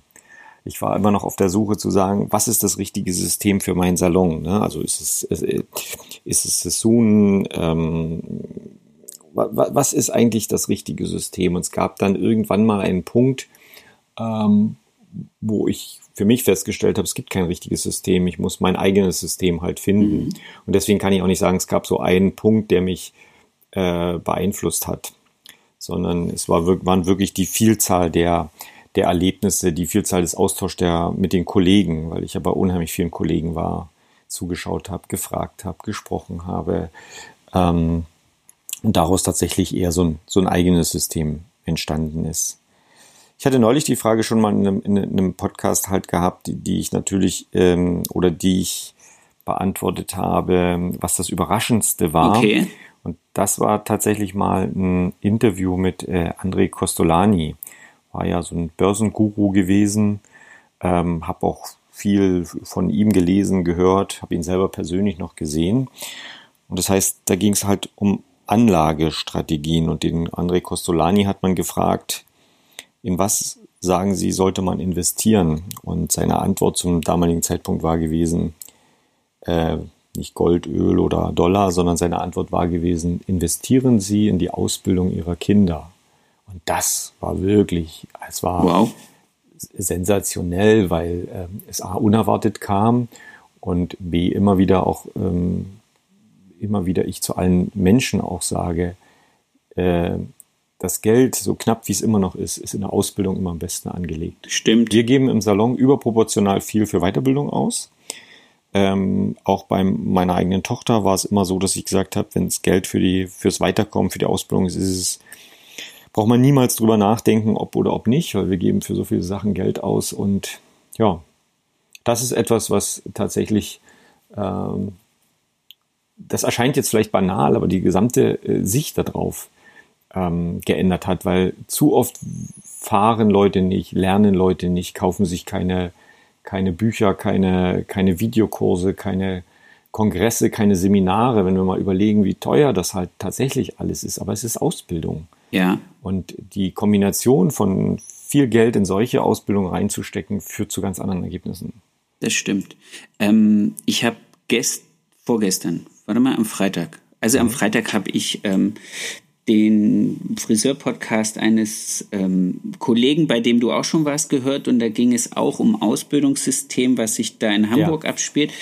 Ich war immer noch auf der Suche zu sagen, was ist das richtige System für meinen Salon? Ne? Also ist es, ist es Sassoon? Ähm, was ist eigentlich das richtige System? Und es gab dann irgendwann mal einen Punkt, ähm, wo ich für mich festgestellt habe, es gibt kein richtiges System. Ich muss mein eigenes System halt finden. Mhm. Und deswegen kann ich auch nicht sagen, es gab so einen Punkt, der mich äh, beeinflusst hat, sondern es war, waren wirklich die Vielzahl der, der Erlebnisse, die Vielzahl des Austauschs der, mit den Kollegen, weil ich aber unheimlich vielen Kollegen war, zugeschaut habe, gefragt habe, gesprochen habe ähm, und daraus tatsächlich eher so ein, so ein eigenes System entstanden ist. Ich hatte neulich die Frage schon mal in einem, in einem Podcast halt gehabt, die, die ich natürlich ähm, oder die ich beantwortet habe, was das Überraschendste war. Okay. Und das war tatsächlich mal ein Interview mit äh, André Costolani. War ja so ein Börsenguru gewesen. Ähm, habe auch viel von ihm gelesen, gehört, habe ihn selber persönlich noch gesehen. Und das heißt, da ging es halt um Anlagestrategien. Und den André Costolani hat man gefragt, in was sagen Sie, sollte man investieren? Und seine Antwort zum damaligen Zeitpunkt war gewesen, äh, nicht Gold, Öl oder Dollar, sondern seine Antwort war gewesen, investieren Sie in die Ausbildung Ihrer Kinder. Und das war wirklich, es war wow. sensationell, weil ähm, es A, unerwartet kam und B, immer wieder auch ähm, immer wieder ich zu allen Menschen auch sage, äh, das Geld, so knapp wie es immer noch ist, ist in der Ausbildung immer am besten angelegt. Stimmt. Wir geben im Salon überproportional viel für Weiterbildung aus. Ähm, auch bei meiner eigenen Tochter war es immer so, dass ich gesagt habe, wenn es Geld für die fürs Weiterkommen, für die Ausbildung ist, ist es braucht man niemals drüber nachdenken, ob oder ob nicht, weil wir geben für so viele Sachen Geld aus und ja, das ist etwas, was tatsächlich ähm, das erscheint jetzt vielleicht banal, aber die gesamte äh, Sicht darauf ähm, geändert hat, weil zu oft fahren Leute nicht, lernen Leute nicht, kaufen sich keine, keine Bücher, keine, keine Videokurse, keine Kongresse, keine Seminare, wenn wir mal überlegen, wie teuer das halt tatsächlich alles ist. Aber es ist Ausbildung. Ja. Und die Kombination von viel Geld in solche Ausbildung reinzustecken, führt zu ganz anderen Ergebnissen. Das stimmt. Ähm, ich habe gest vorgestern, warte mal, am Freitag, also am mhm. Freitag habe ich ähm, den Friseur-Podcast eines ähm, Kollegen, bei dem du auch schon warst, gehört und da ging es auch um Ausbildungssystem, was sich da in Hamburg ja. abspielt.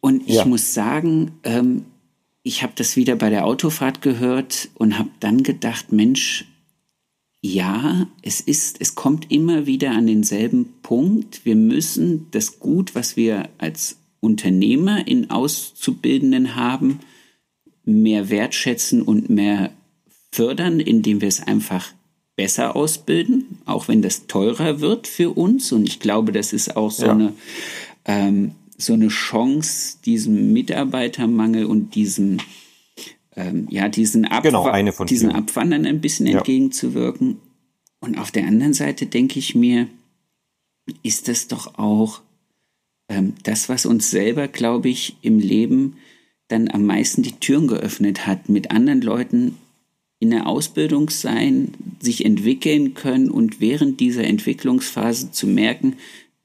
Und ich ja. muss sagen, ähm, ich habe das wieder bei der Autofahrt gehört und habe dann gedacht, Mensch, ja, es ist, es kommt immer wieder an denselben Punkt. Wir müssen das Gut, was wir als Unternehmer in Auszubildenden haben, mehr wertschätzen und mehr fördern, indem wir es einfach besser ausbilden, auch wenn das teurer wird für uns. Und ich glaube, das ist auch so ja. eine ähm, so eine Chance, diesem Mitarbeitermangel und diesem ähm, ja diesen, Abwa genau, diesen Abwandern ein bisschen ja. entgegenzuwirken. Und auf der anderen Seite denke ich mir, ist das doch auch ähm, das, was uns selber, glaube ich, im Leben dann am meisten die Türen geöffnet hat, mit anderen Leuten in der Ausbildung sein, sich entwickeln können und während dieser Entwicklungsphase zu merken,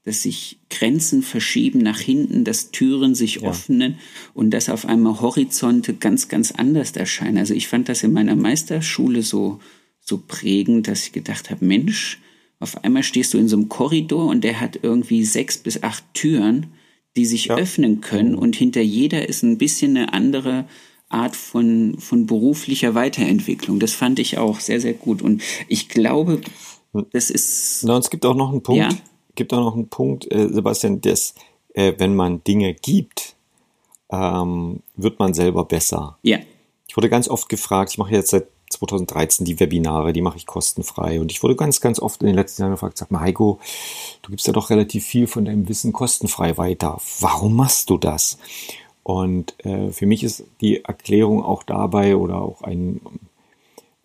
dass sich Grenzen verschieben nach hinten, dass Türen sich ja. öffnen und dass auf einmal Horizonte ganz, ganz anders erscheinen. Also ich fand das in meiner Meisterschule so, so prägend, dass ich gedacht habe, Mensch, auf einmal stehst du in so einem Korridor und der hat irgendwie sechs bis acht Türen, die sich ja. öffnen können mhm. und hinter jeder ist ein bisschen eine andere Art von, von beruflicher Weiterentwicklung. Das fand ich auch sehr, sehr gut. Und ich glaube, das ist. Na, und es gibt auch noch einen Punkt, ja? gibt auch noch einen Punkt, äh, Sebastian, dass, äh, wenn man Dinge gibt, ähm, wird man selber besser. Ja. Ich wurde ganz oft gefragt, ich mache jetzt seit 2013 die Webinare, die mache ich kostenfrei. Und ich wurde ganz, ganz oft in den letzten Jahren gefragt, sag mal, Heiko, du gibst ja doch relativ viel von deinem Wissen kostenfrei weiter. Warum machst du das? Und äh, für mich ist die Erklärung auch dabei oder auch ein,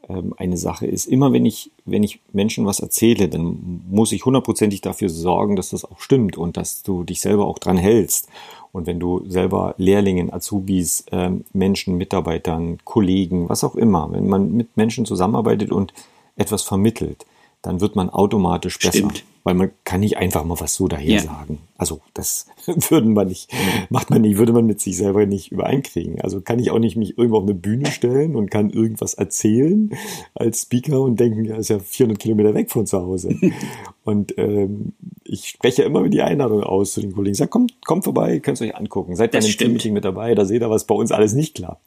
ähm, eine Sache ist, immer wenn ich, wenn ich Menschen was erzähle, dann muss ich hundertprozentig dafür sorgen, dass das auch stimmt und dass du dich selber auch dran hältst. Und wenn du selber Lehrlingen, Azubis, ähm, Menschen, Mitarbeitern, Kollegen, was auch immer, wenn man mit Menschen zusammenarbeitet und etwas vermittelt, dann wird man automatisch besser. Stimmt. Weil man kann nicht einfach mal was so daher ja. sagen. Also das *laughs* würden man nicht, macht man nicht, würde man mit sich selber nicht übereinkriegen. Also kann ich auch nicht mich irgendwo auf eine Bühne stellen und kann irgendwas erzählen als Speaker und denken, ja, ist ja 400 Kilometer weg von zu Hause. *laughs* und ähm, ich spreche immer die Einladung aus zu den Kollegen. Sag, kommt, kommt vorbei, könnt euch angucken. Seid bei einem Teammeeting mit dabei, da seht ihr, was bei uns alles nicht klappt.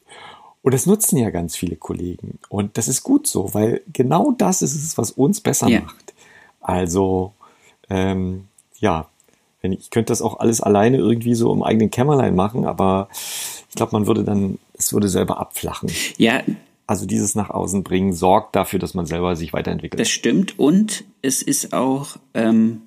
Und das nutzen ja ganz viele Kollegen. Und das ist gut so, weil genau das ist es, was uns besser ja. macht. Also, ähm, ja, wenn ich, ich könnte das auch alles alleine irgendwie so im eigenen Kämmerlein machen, aber ich glaube, man würde dann, es würde selber abflachen. Ja. Also dieses nach außen bringen sorgt dafür, dass man selber sich weiterentwickelt. Das stimmt und es ist auch, ähm,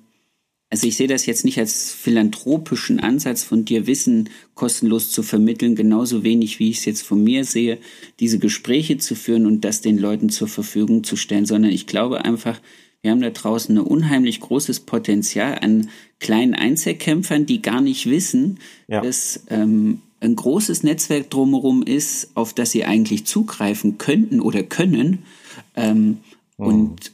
also ich sehe das jetzt nicht als philanthropischen Ansatz von dir, Wissen kostenlos zu vermitteln, genauso wenig wie ich es jetzt von mir sehe, diese Gespräche zu führen und das den Leuten zur Verfügung zu stellen, sondern ich glaube einfach, wir haben da draußen ein unheimlich großes Potenzial an kleinen Einzelkämpfern, die gar nicht wissen, ja. dass ähm, ein großes Netzwerk drumherum ist, auf das sie eigentlich zugreifen könnten oder können. Ähm, mhm. Und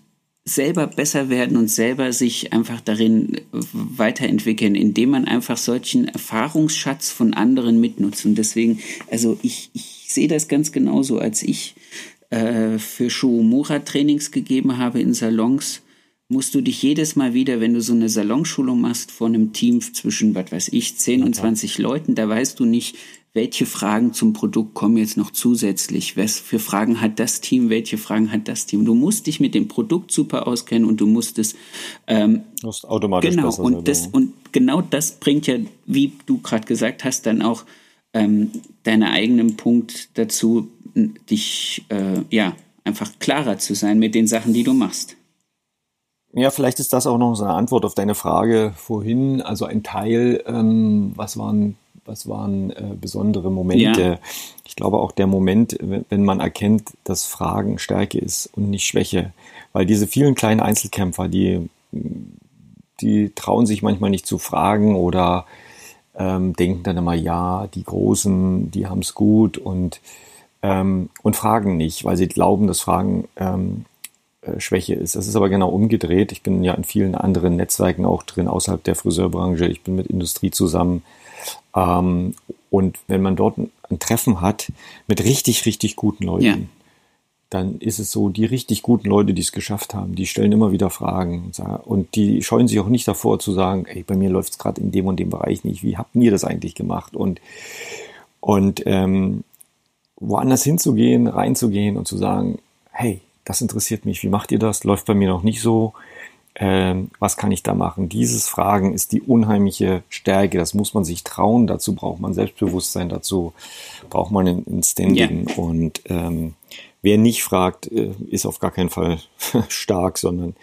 selber besser werden und selber sich einfach darin weiterentwickeln, indem man einfach solchen Erfahrungsschatz von anderen mitnutzt. Und deswegen, also ich, ich sehe das ganz genauso, als ich äh, für Shuumura Trainings gegeben habe in Salons, musst du dich jedes Mal wieder, wenn du so eine Salonschulung machst vor einem Team zwischen, was weiß ich, 10 und 20 Leuten, da weißt du nicht, welche Fragen zum Produkt kommen jetzt noch zusätzlich? Was für Fragen hat das Team? Welche Fragen hat das Team? Du musst dich mit dem Produkt super auskennen und du musst es ähm, musst automatisch genau und das und genau das bringt ja, wie du gerade gesagt hast, dann auch ähm, deinen eigenen Punkt dazu, dich äh, ja einfach klarer zu sein mit den Sachen, die du machst. Ja, vielleicht ist das auch noch so eine Antwort auf deine Frage vorhin. Also ein Teil, ähm, was waren was waren äh, besondere Momente. Ja. Ich glaube auch der Moment, wenn man erkennt, dass Fragen Stärke ist und nicht Schwäche. Weil diese vielen kleinen Einzelkämpfer, die, die trauen sich manchmal nicht zu fragen oder ähm, denken dann immer, ja, die Großen, die haben es gut und, ähm, und fragen nicht, weil sie glauben, dass Fragen ähm, äh, Schwäche ist. Das ist aber genau umgedreht. Ich bin ja in vielen anderen Netzwerken auch drin, außerhalb der Friseurbranche. Ich bin mit Industrie zusammen. Ähm, und wenn man dort ein Treffen hat mit richtig, richtig guten Leuten, ja. dann ist es so, die richtig guten Leute, die es geschafft haben, die stellen immer wieder Fragen und die scheuen sich auch nicht davor zu sagen, ey, bei mir läuft es gerade in dem und dem Bereich nicht. Wie habt ihr das eigentlich gemacht? Und, und ähm, woanders hinzugehen, reinzugehen und zu sagen, hey, das interessiert mich, wie macht ihr das? Läuft bei mir noch nicht so ähm, was kann ich da machen? Dieses Fragen ist die unheimliche Stärke. Das muss man sich trauen. Dazu braucht man Selbstbewusstsein. Dazu braucht man ein, ein Standing. Ja. Und ähm, wer nicht fragt, äh, ist auf gar keinen Fall *laughs* stark, sondern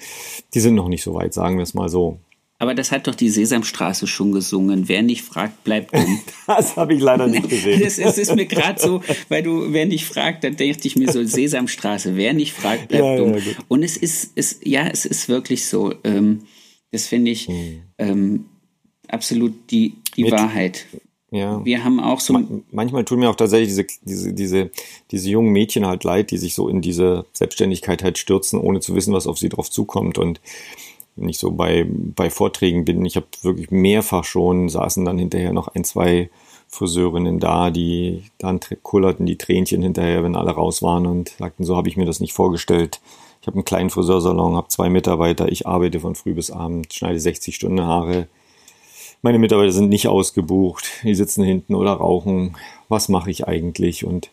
die sind noch nicht so weit, sagen wir es mal so. Aber das hat doch die Sesamstraße schon gesungen. Wer nicht fragt, bleibt dumm. *laughs* das habe ich leider nicht *laughs* gesehen. Es ist, ist, mir gerade so, weil du, wer nicht fragt, dann dachte ich mir so, Sesamstraße, wer nicht fragt, bleibt ja, dumm. Ja, Und es ist, es, ja, es ist wirklich so. Ähm, das finde ich hm. ähm, absolut die, die Mit, Wahrheit. Ja. Wir haben auch so. Man, manchmal tun mir auch tatsächlich diese, diese, diese, diese jungen Mädchen halt leid, die sich so in diese Selbstständigkeit halt stürzen, ohne zu wissen, was auf sie drauf zukommt. Und wenn ich so bei, bei Vorträgen bin, ich habe wirklich mehrfach schon, saßen dann hinterher noch ein, zwei Friseurinnen da, die dann kullerten die Tränchen hinterher, wenn alle raus waren und sagten, so habe ich mir das nicht vorgestellt. Ich habe einen kleinen Friseursalon, habe zwei Mitarbeiter, ich arbeite von früh bis abend, schneide 60 Stunden Haare. Meine Mitarbeiter sind nicht ausgebucht, die sitzen hinten oder rauchen. Was mache ich eigentlich? Und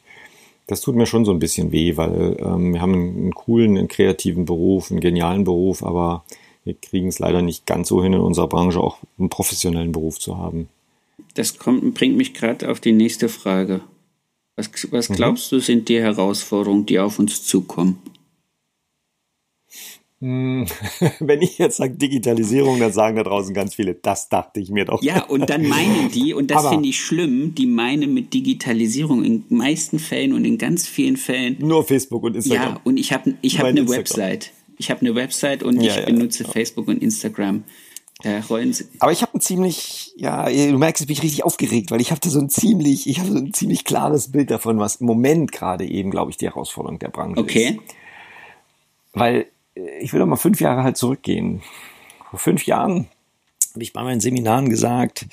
das tut mir schon so ein bisschen weh, weil ähm, wir haben einen, coolen, einen kreativen Beruf, einen genialen Beruf, aber wir kriegen es leider nicht ganz so hin, in unserer Branche auch einen professionellen Beruf zu haben. Das kommt, bringt mich gerade auf die nächste Frage. Was, was mhm. glaubst mhm. du, sind die Herausforderungen, die auf uns zukommen? Hm, *laughs* wenn ich jetzt sage Digitalisierung, dann sagen da draußen ganz viele, das dachte ich mir doch. Ja, und dann *laughs* meinen die, und das finde ich schlimm, die meinen mit Digitalisierung in meisten Fällen und in ganz vielen Fällen. Nur Facebook und Instagram. Ja, und ich habe ich hab eine Instagram. Website. Ich habe eine Website und ja, ich ja, benutze ja. Facebook und Instagram. Äh, Aber ich habe ein ziemlich, ja, du merkst, ich bin richtig aufgeregt, weil ich habe da so ein ziemlich, ich habe so ein ziemlich klares Bild davon, was im Moment gerade eben, glaube ich, die Herausforderung der Branche okay. ist. Okay. Weil äh, ich will doch mal fünf Jahre halt zurückgehen. Vor fünf Jahren habe ich bei meinen Seminaren gesagt,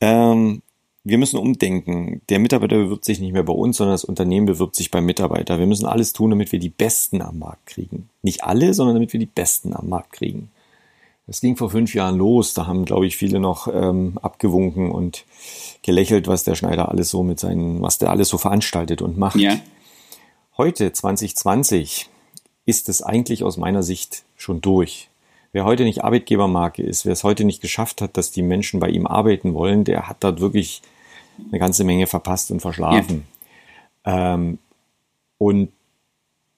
ähm, wir müssen umdenken. Der Mitarbeiter bewirbt sich nicht mehr bei uns, sondern das Unternehmen bewirbt sich beim Mitarbeiter. Wir müssen alles tun, damit wir die Besten am Markt kriegen. Nicht alle, sondern damit wir die Besten am Markt kriegen. Das ging vor fünf Jahren los. Da haben, glaube ich, viele noch ähm, abgewunken und gelächelt, was der Schneider alles so mit seinen, was der alles so veranstaltet und macht. Ja. Heute, 2020, ist es eigentlich aus meiner Sicht schon durch. Wer heute nicht Arbeitgebermarke ist, wer es heute nicht geschafft hat, dass die Menschen bei ihm arbeiten wollen, der hat dort wirklich eine ganze Menge verpasst und verschlafen. Ja. Ähm, und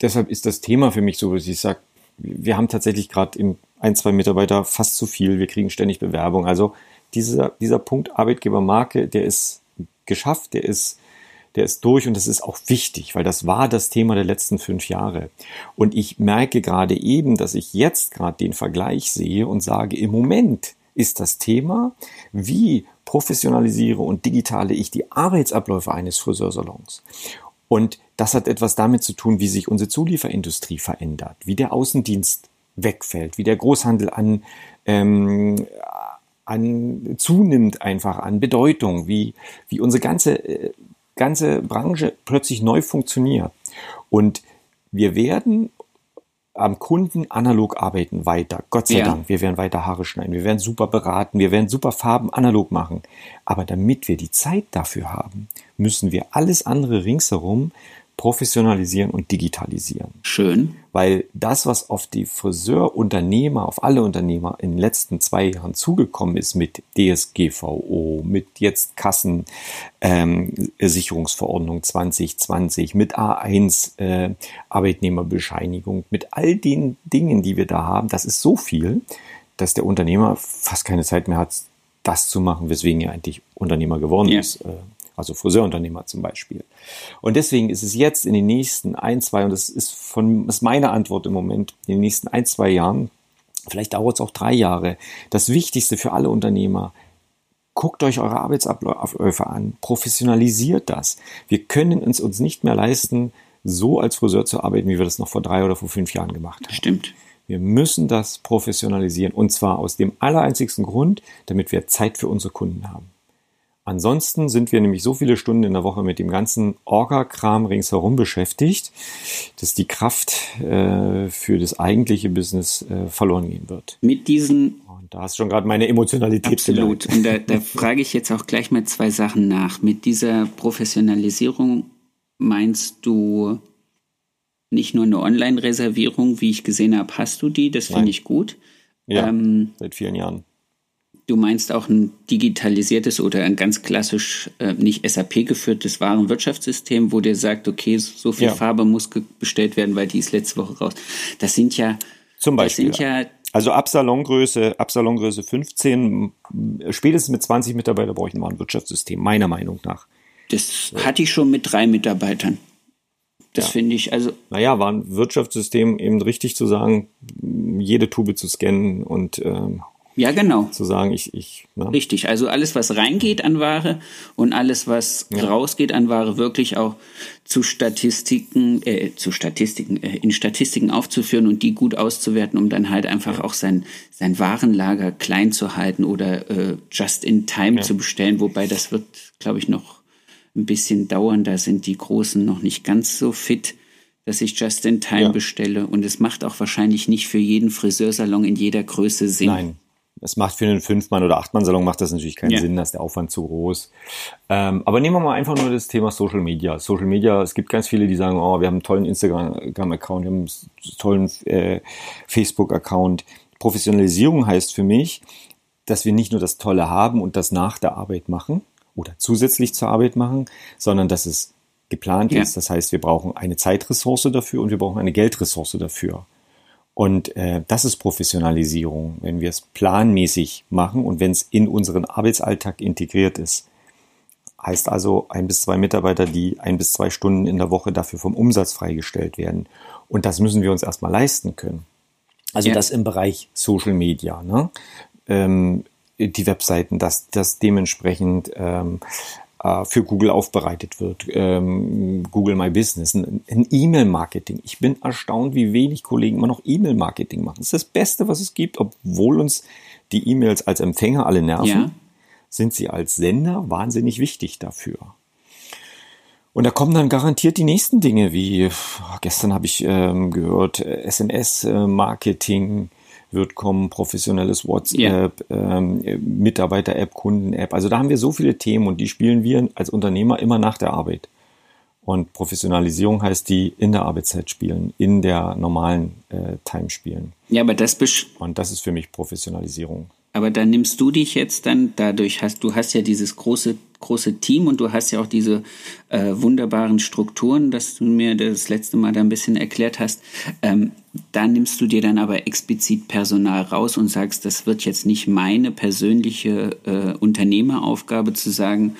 deshalb ist das Thema für mich so, dass ich sage, wir haben tatsächlich gerade ein, zwei Mitarbeiter fast zu viel, wir kriegen ständig Bewerbung. Also dieser, dieser Punkt Arbeitgebermarke, der ist geschafft, der ist, der ist durch und das ist auch wichtig, weil das war das Thema der letzten fünf Jahre. Und ich merke gerade eben, dass ich jetzt gerade den Vergleich sehe und sage, im Moment ist das Thema, wie professionalisiere und digitale ich die Arbeitsabläufe eines Friseursalons. Und das hat etwas damit zu tun, wie sich unsere Zulieferindustrie verändert, wie der Außendienst wegfällt, wie der Großhandel an, ähm, an zunimmt einfach an Bedeutung, wie, wie unsere ganze, äh, ganze Branche plötzlich neu funktioniert. Und wir werden am Kunden analog arbeiten weiter. Gott sei ja. Dank. Wir werden weiter Haare schneiden. Wir werden super beraten. Wir werden super Farben analog machen. Aber damit wir die Zeit dafür haben, müssen wir alles andere ringsherum professionalisieren und digitalisieren. Schön. Weil das, was auf die Friseurunternehmer, auf alle Unternehmer in den letzten zwei Jahren zugekommen ist mit DSGVO, mit jetzt Kassensicherungsverordnung ähm, 2020, mit A1 äh, Arbeitnehmerbescheinigung, mit all den Dingen, die wir da haben, das ist so viel, dass der Unternehmer fast keine Zeit mehr hat, das zu machen, weswegen er eigentlich Unternehmer geworden ja. ist. Also Friseurunternehmer zum Beispiel. Und deswegen ist es jetzt in den nächsten ein, zwei, und das ist von, ist meine Antwort im Moment, in den nächsten ein, zwei Jahren, vielleicht dauert es auch drei Jahre, das Wichtigste für alle Unternehmer, guckt euch eure Arbeitsabläufe an, professionalisiert das. Wir können es uns nicht mehr leisten, so als Friseur zu arbeiten, wie wir das noch vor drei oder vor fünf Jahren gemacht haben. Stimmt. Wir müssen das professionalisieren und zwar aus dem allereinzigsten Grund, damit wir Zeit für unsere Kunden haben. Ansonsten sind wir nämlich so viele Stunden in der Woche mit dem ganzen Orga-Kram ringsherum beschäftigt, dass die Kraft äh, für das eigentliche Business äh, verloren gehen wird. Mit diesen und da hast du schon gerade meine Emotionalität Absolut. Gelernt. Und da, da frage ich jetzt auch gleich mal zwei Sachen nach. Mit dieser Professionalisierung meinst du nicht nur eine Online-Reservierung, wie ich gesehen habe, hast du die? Das finde ich gut. Ja, ähm, seit vielen Jahren. Du meinst auch ein digitalisiertes oder ein ganz klassisch äh, nicht SAP geführtes Warenwirtschaftssystem, wo der sagt, okay, so viel ja. Farbe muss bestellt werden, weil die ist letzte Woche raus. Das sind ja zum Beispiel. Das sind ja also ab Salongröße, ab Salongröße 15, spätestens mit 20 Mitarbeitern brauche ich ein Warenwirtschaftssystem, meiner Meinung nach. Das so. hatte ich schon mit drei Mitarbeitern. Das ja. finde ich also. Naja, war ein Wirtschaftssystem eben richtig zu sagen, jede Tube zu scannen und ähm, ja, genau. Zu sagen, ich, ich. Ne? Richtig. Also alles, was reingeht an Ware und alles, was ja. rausgeht an Ware, wirklich auch zu Statistiken, äh, zu Statistiken, äh, in Statistiken aufzuführen und die gut auszuwerten, um dann halt einfach ja. auch sein, sein Warenlager klein zu halten oder äh, just in time ja. zu bestellen. Wobei das wird, glaube ich, noch ein bisschen dauern. Da sind die Großen noch nicht ganz so fit dass ich just in time ja. bestelle. Und es macht auch wahrscheinlich nicht für jeden Friseursalon in jeder Größe Sinn. Nein, es macht für einen Fünf-Mann- oder Acht-Mann-Salon macht das natürlich keinen ja. Sinn, dass der Aufwand zu groß. Ähm, aber nehmen wir mal einfach nur das Thema Social Media. Social Media, es gibt ganz viele, die sagen, oh, wir haben einen tollen Instagram-Account, wir haben einen tollen äh, Facebook-Account. Professionalisierung heißt für mich, dass wir nicht nur das Tolle haben und das nach der Arbeit machen oder zusätzlich zur Arbeit machen, sondern dass es geplant ja. ist. Das heißt, wir brauchen eine Zeitressource dafür und wir brauchen eine Geldressource dafür. Und äh, das ist Professionalisierung, wenn wir es planmäßig machen und wenn es in unseren Arbeitsalltag integriert ist. Heißt also ein bis zwei Mitarbeiter, die ein bis zwei Stunden in der Woche dafür vom Umsatz freigestellt werden. Und das müssen wir uns erstmal leisten können. Also ja. das im Bereich Social Media. Ne? Ähm, die Webseiten, dass das dementsprechend ähm, äh, für Google aufbereitet wird. Ähm, Google My Business, ein, ein E-Mail-Marketing. Ich bin erstaunt, wie wenig Kollegen immer noch E-Mail-Marketing machen. Das ist das Beste, was es gibt, obwohl uns die E-Mails als Empfänger alle nerven, ja. sind sie als Sender wahnsinnig wichtig dafür. Und da kommen dann garantiert die nächsten Dinge, wie gestern habe ich ähm, gehört, SMS-Marketing, wird kommen, professionelles WhatsApp, yeah. ähm, Mitarbeiter-App, Kunden-App. Also da haben wir so viele Themen und die spielen wir als Unternehmer immer nach der Arbeit. Und Professionalisierung heißt die in der Arbeitszeit spielen, in der normalen äh, Time spielen. Ja, aber das und das ist für mich Professionalisierung. Aber da nimmst du dich jetzt dann dadurch hast du hast ja dieses große große Team und du hast ja auch diese äh, wunderbaren Strukturen, dass du mir das letzte Mal da ein bisschen erklärt hast. Ähm, da nimmst du dir dann aber explizit Personal raus und sagst, das wird jetzt nicht meine persönliche äh, Unternehmeraufgabe zu sagen,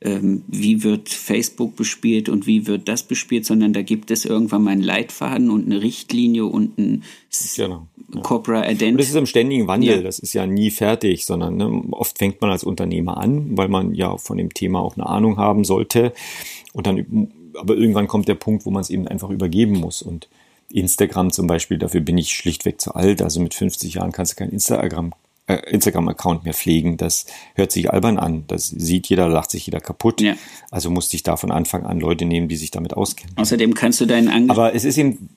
ähm, wie wird Facebook bespielt und wie wird das bespielt, sondern da gibt es irgendwann mal einen Leitfaden und eine Richtlinie und ein genau, ja. Corporate Identity. Und das ist im ständigen Wandel, ja. das ist ja nie fertig, sondern ne, oft fängt man als Unternehmer an, weil man ja von dem Thema auch eine Ahnung haben sollte und dann, aber irgendwann kommt der Punkt, wo man es eben einfach übergeben muss und Instagram zum Beispiel, dafür bin ich schlichtweg zu alt. Also mit 50 Jahren kannst du kein Instagram Instagram-Account mehr pflegen. Das hört sich albern an. Das sieht jeder, lacht sich jeder kaputt. Ja. Also musste ich da von Anfang an Leute nehmen, die sich damit auskennen. Außerdem kannst du deinen Ange Aber es ist eben,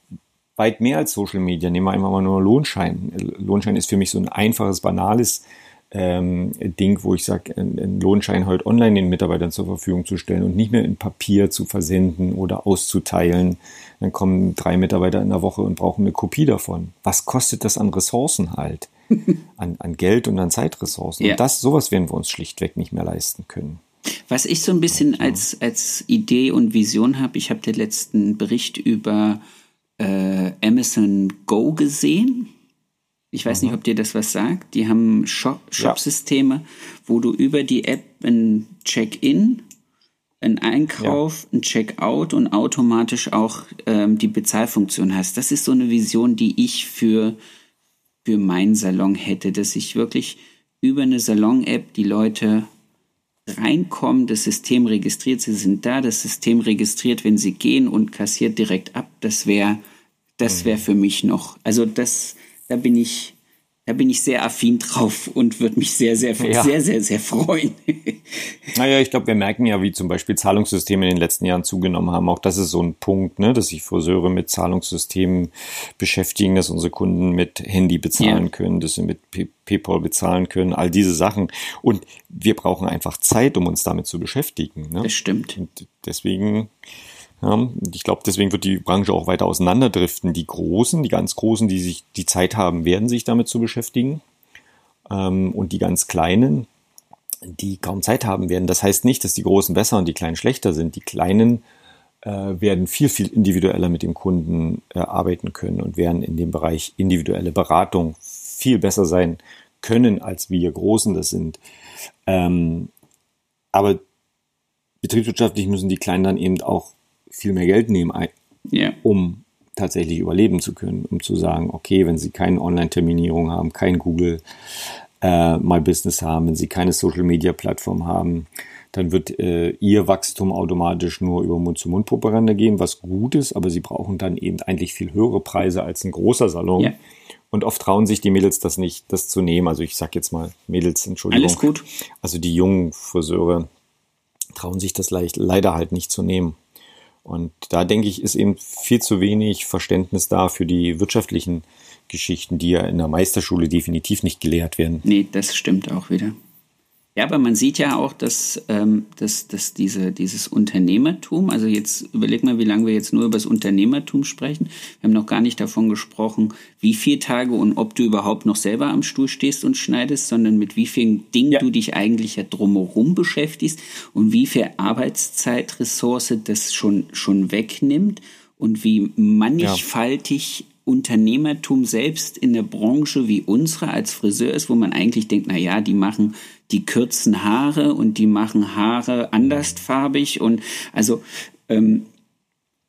weit mehr als Social Media. Nehmen wir einfach mal nur Lohnschein. Lohnschein ist für mich so ein einfaches, banales ähm, Ding, wo ich sage, einen Lohnschein heute online den Mitarbeitern zur Verfügung zu stellen und nicht mehr in Papier zu versenden oder auszuteilen. Dann kommen drei Mitarbeiter in der Woche und brauchen eine Kopie davon. Was kostet das an Ressourcen halt? An, an Geld und an Zeitressourcen. Ja. Und das, sowas werden wir uns schlichtweg nicht mehr leisten können. Was ich so ein bisschen als, als Idee und Vision habe, ich habe den letzten Bericht über äh, Amazon Go gesehen. Ich weiß mhm. nicht, ob dir das was sagt. Die haben Shop-Systeme, ja. wo du über die App ein Check-in, ein Einkauf, ja. ein Check-out und automatisch auch ähm, die Bezahlfunktion hast. Das ist so eine Vision, die ich für, für meinen Salon hätte, dass ich wirklich über eine Salon-App die Leute reinkommen, das System registriert, sie sind da, das System registriert, wenn sie gehen und kassiert direkt ab. Das wäre, das wäre mhm. für mich noch, also das, da bin ich, da bin ich sehr affin drauf und würde mich sehr, sehr, ja. sehr, sehr, sehr freuen. *laughs* naja, ich glaube, wir merken ja, wie zum Beispiel Zahlungssysteme in den letzten Jahren zugenommen haben. Auch das ist so ein Punkt, ne, dass sich Friseure mit Zahlungssystemen beschäftigen, dass unsere Kunden mit Handy bezahlen ja. können, dass sie mit PayPal bezahlen können, all diese Sachen. Und wir brauchen einfach Zeit, um uns damit zu beschäftigen. Ne? Das stimmt. Und deswegen ja, ich glaube, deswegen wird die Branche auch weiter auseinanderdriften. Die Großen, die ganz Großen, die sich die Zeit haben, werden sich damit zu beschäftigen. Ähm, und die ganz Kleinen, die kaum Zeit haben werden. Das heißt nicht, dass die Großen besser und die Kleinen schlechter sind. Die Kleinen äh, werden viel, viel individueller mit dem Kunden äh, arbeiten können und werden in dem Bereich individuelle Beratung viel besser sein können, als wir Großen das sind. Ähm, aber betriebswirtschaftlich müssen die Kleinen dann eben auch viel mehr Geld nehmen, yeah. um tatsächlich überleben zu können, um zu sagen, okay, wenn Sie keine Online-Terminierung haben, kein Google äh, My Business haben, wenn Sie keine Social-Media-Plattform haben, dann wird äh, Ihr Wachstum automatisch nur über Mund-zu-Mund-Propaganda gehen, was gut ist, aber Sie brauchen dann eben eigentlich viel höhere Preise als ein großer Salon. Yeah. Und oft trauen sich die Mädels das nicht, das zu nehmen. Also ich sag jetzt mal Mädels, Entschuldigung. Alles gut. Also die jungen Friseure trauen sich das leicht, leider halt nicht zu nehmen. Und da denke ich, ist eben viel zu wenig Verständnis da für die wirtschaftlichen Geschichten, die ja in der Meisterschule definitiv nicht gelehrt werden. Nee, das stimmt auch wieder. Ja, aber man sieht ja auch, dass, ähm, dass, dass diese, dieses Unternehmertum, also jetzt überleg mal, wie lange wir jetzt nur über das Unternehmertum sprechen. Wir haben noch gar nicht davon gesprochen, wie viele Tage und ob du überhaupt noch selber am Stuhl stehst und schneidest, sondern mit wie vielen Dingen ja. du dich eigentlich ja drumherum beschäftigst und wie viel Arbeitszeitressource das schon, schon wegnimmt und wie mannigfaltig ja. Unternehmertum selbst in der Branche wie unsere als Friseur ist, wo man eigentlich denkt, na ja, die machen die kürzen Haare und die machen Haare andersfarbig und also ähm,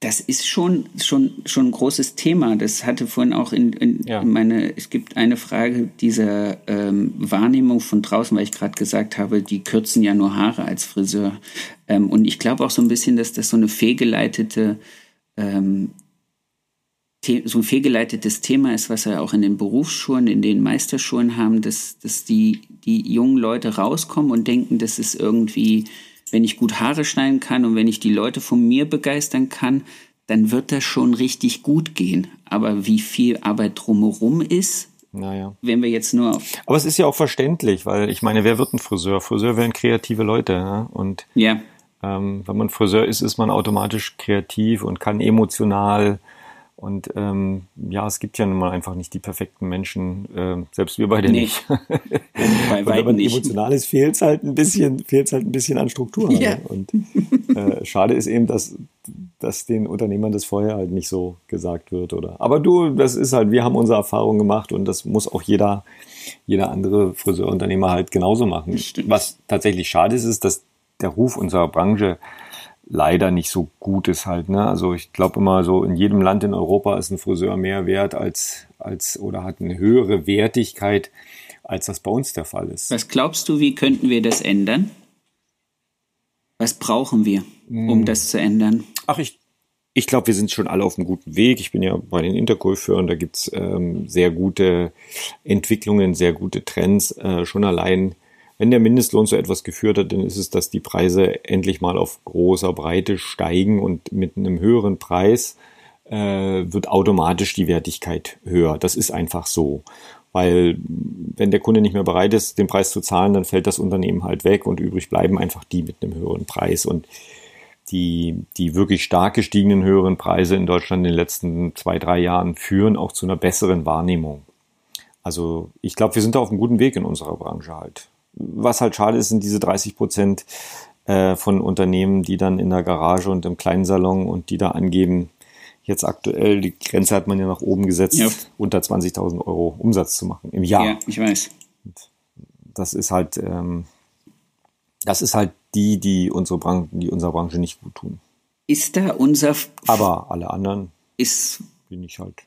das ist schon, schon, schon ein großes Thema. Das hatte vorhin auch in, in, ja. meine, es gibt eine Frage dieser ähm, Wahrnehmung von draußen, weil ich gerade gesagt habe, die kürzen ja nur Haare als Friseur. Ähm, und ich glaube auch so ein bisschen, dass das so eine fehlgeleitete ähm, so ein fehlgeleitetes Thema ist, was wir auch in den Berufsschulen, in den Meisterschulen haben, dass, dass die, die jungen Leute rauskommen und denken, das ist irgendwie, wenn ich gut Haare schneiden kann und wenn ich die Leute von mir begeistern kann, dann wird das schon richtig gut gehen. Aber wie viel Arbeit drumherum ist, naja. Wenn wir jetzt nur. Aber es ist ja auch verständlich, weil ich meine, wer wird ein Friseur? Friseur werden kreative Leute. Ne? Und ja. ähm, wenn man Friseur ist, ist man automatisch kreativ und kann emotional und ähm, ja, es gibt ja nun mal einfach nicht die perfekten Menschen, äh, selbst wir beide nee. nicht. *laughs* *laughs* Bei man nicht. emotional ist, fehlt es halt ein bisschen, fehlt halt ein bisschen an Struktur. Ja. Ne? Und äh, schade ist eben, dass, dass den Unternehmern das vorher halt nicht so gesagt wird, oder? Aber du, das ist halt, wir haben unsere Erfahrung gemacht und das muss auch jeder, jeder andere Friseurunternehmer halt genauso machen. Was tatsächlich schade ist, ist, dass der Ruf unserer Branche leider nicht so gut ist halt. Ne? Also ich glaube immer so, in jedem Land in Europa ist ein Friseur mehr wert als, als oder hat eine höhere Wertigkeit, als das bei uns der Fall ist. Was glaubst du, wie könnten wir das ändern? Was brauchen wir, um hm. das zu ändern? Ach, ich, ich glaube, wir sind schon alle auf einem guten Weg. Ich bin ja bei den Interkulführern, da gibt's ähm, sehr gute Entwicklungen, sehr gute Trends. Äh, schon allein wenn der Mindestlohn zu etwas geführt hat, dann ist es, dass die Preise endlich mal auf großer Breite steigen und mit einem höheren Preis äh, wird automatisch die Wertigkeit höher. Das ist einfach so. Weil wenn der Kunde nicht mehr bereit ist, den Preis zu zahlen, dann fällt das Unternehmen halt weg und übrig bleiben einfach die mit einem höheren Preis. Und die, die wirklich stark gestiegenen höheren Preise in Deutschland in den letzten zwei, drei Jahren führen auch zu einer besseren Wahrnehmung. Also ich glaube, wir sind da auf einem guten Weg in unserer Branche halt. Was halt schade ist, sind diese 30 Prozent äh, von Unternehmen, die dann in der Garage und im kleinen Salon und die da angeben, jetzt aktuell, die Grenze hat man ja nach oben gesetzt, ja. unter 20.000 Euro Umsatz zu machen im Jahr. Ja, ich weiß. Das ist halt, ähm, das ist halt die, die unsere Branche, die unserer Branche nicht gut tun. Ist da unser. Aber alle anderen ist, bin ich halt.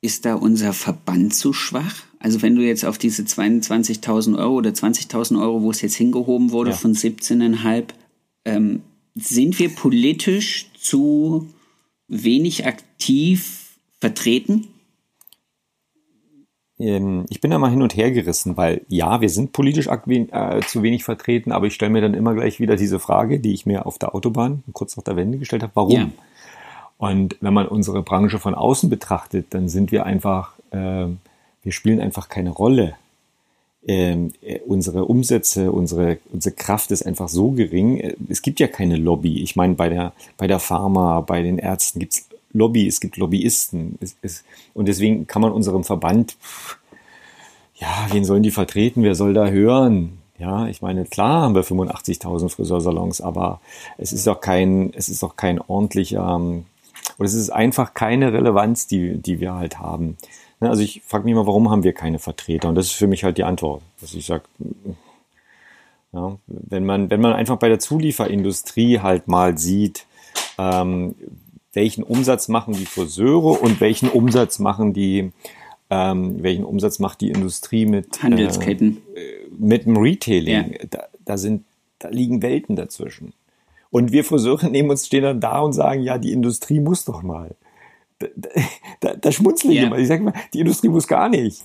Ist da unser Verband zu schwach? Also wenn du jetzt auf diese 22.000 Euro oder 20.000 Euro, wo es jetzt hingehoben wurde, ja. von 17,5, ähm, sind wir politisch zu wenig aktiv vertreten? Ähm, ich bin da mal hin und her gerissen, weil ja, wir sind politisch äh, zu wenig vertreten, aber ich stelle mir dann immer gleich wieder diese Frage, die ich mir auf der Autobahn kurz nach der Wende gestellt habe, warum? Ja. Und wenn man unsere Branche von außen betrachtet, dann sind wir einfach, äh, wir spielen einfach keine Rolle. Ähm, äh, unsere Umsätze, unsere, unsere Kraft ist einfach so gering. Äh, es gibt ja keine Lobby. Ich meine, bei der, bei der Pharma, bei den Ärzten gibt es Lobby, es gibt Lobbyisten. Es, es, und deswegen kann man unserem Verband, ja, wen sollen die vertreten? Wer soll da hören? Ja, ich meine, klar haben wir 85.000 Friseursalons, aber es ist doch kein, es ist doch kein ordentlicher, ähm, oder es ist einfach keine Relevanz, die, die wir halt haben. Ne, also ich frage mich mal, warum haben wir keine Vertreter? Und das ist für mich halt die Antwort, dass ich sage, ja, wenn man, wenn man einfach bei der Zulieferindustrie halt mal sieht, ähm, welchen Umsatz machen die Friseure und welchen Umsatz machen die, ähm, welchen Umsatz macht die Industrie mit Handelsketten, äh, mit dem Retailing? Ja. Da, da sind, da liegen Welten dazwischen. Und wir Friseure *laughs* nehmen uns, stehen dann da und sagen, ja, die Industrie muss doch mal. Da, da, da schmunzle ich yeah. immer. Ich sage mal, die Industrie muss gar nicht.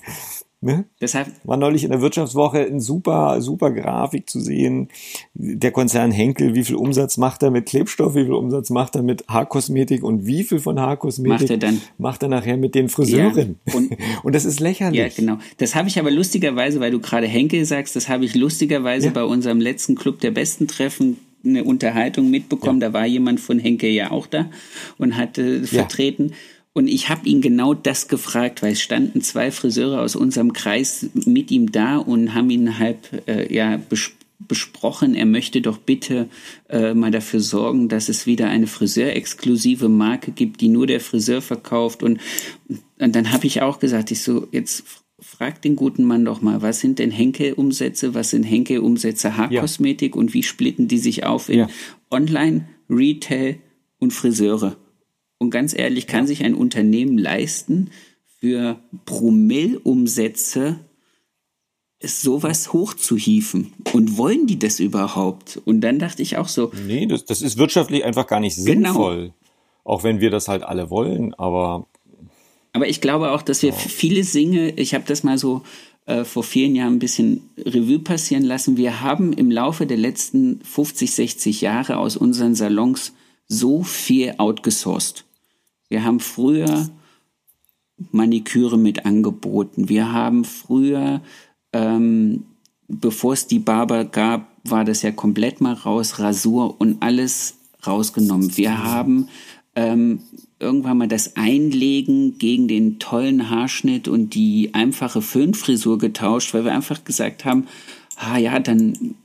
Ne? Deshalb war neulich in der Wirtschaftswoche ein super, super Grafik zu sehen. Der Konzern Henkel, wie viel Umsatz macht er mit Klebstoff, wie viel Umsatz macht er mit Haarkosmetik und wie viel von Haarkosmetik macht er, dann? Macht er nachher mit den Friseuren. Ja, und, *laughs* und, das ist lächerlich. Ja, genau. Das habe ich aber lustigerweise, weil du gerade Henkel sagst, das habe ich lustigerweise ja. bei unserem letzten Club der besten Treffen eine Unterhaltung mitbekommen. Ja. Da war jemand von Henke ja auch da und hatte ja. vertreten. Und ich habe ihn genau das gefragt, weil es standen zwei Friseure aus unserem Kreis mit ihm da und haben ihn halb äh, ja bes besprochen. Er möchte doch bitte äh, mal dafür sorgen, dass es wieder eine friseurexklusive Marke gibt, die nur der Friseur verkauft. Und, und dann habe ich auch gesagt, ich so jetzt frag den guten Mann doch mal, was sind denn Henke-Umsätze, was sind Henke-Umsätze Haarkosmetik ja. und wie splitten die sich auf in ja. Online, Retail und Friseure? Und ganz ehrlich, kann sich ein Unternehmen leisten, für Promillumsätze sowas hochzuhieven? Und wollen die das überhaupt? Und dann dachte ich auch so. Nee, das, das ist wirtschaftlich einfach gar nicht genau. sinnvoll. Auch wenn wir das halt alle wollen, aber aber ich glaube auch, dass wir oh. viele Singe, ich habe das mal so äh, vor vielen Jahren ein bisschen Revue passieren lassen. Wir haben im Laufe der letzten 50, 60 Jahre aus unseren Salons so viel outgesourced. Wir haben früher Maniküre mit angeboten. Wir haben früher, ähm, bevor es die Barber gab, war das ja komplett mal raus, Rasur und alles rausgenommen. Wir haben ähm, irgendwann mal das Einlegen gegen den tollen Haarschnitt und die einfache Föhnfrisur getauscht, weil wir einfach gesagt haben, ah ja, dann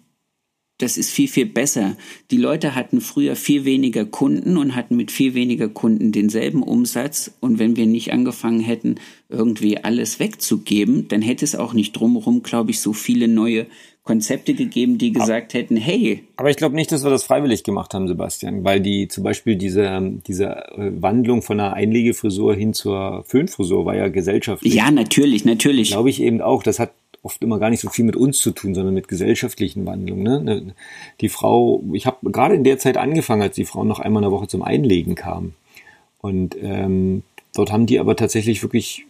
das ist viel, viel besser. Die Leute hatten früher viel weniger Kunden und hatten mit viel weniger Kunden denselben Umsatz. Und wenn wir nicht angefangen hätten, irgendwie alles wegzugeben, dann hätte es auch nicht drumherum, glaube ich, so viele neue Konzepte gegeben, die gesagt aber, hätten, hey. Aber ich glaube nicht, dass wir das freiwillig gemacht haben, Sebastian, weil die zum Beispiel diese, diese äh, Wandlung von einer Einlegefrisur hin zur Föhnfrisur war ja gesellschaftlich. Ja, natürlich, natürlich. Glaube ich eben auch. Das hat oft immer gar nicht so viel mit uns zu tun, sondern mit gesellschaftlichen Wandlungen. Ne? ne die Frau, ich habe gerade in der Zeit angefangen, als die Frau noch einmal in der Woche zum Einlegen kam. Und ähm, dort haben die aber tatsächlich wirklich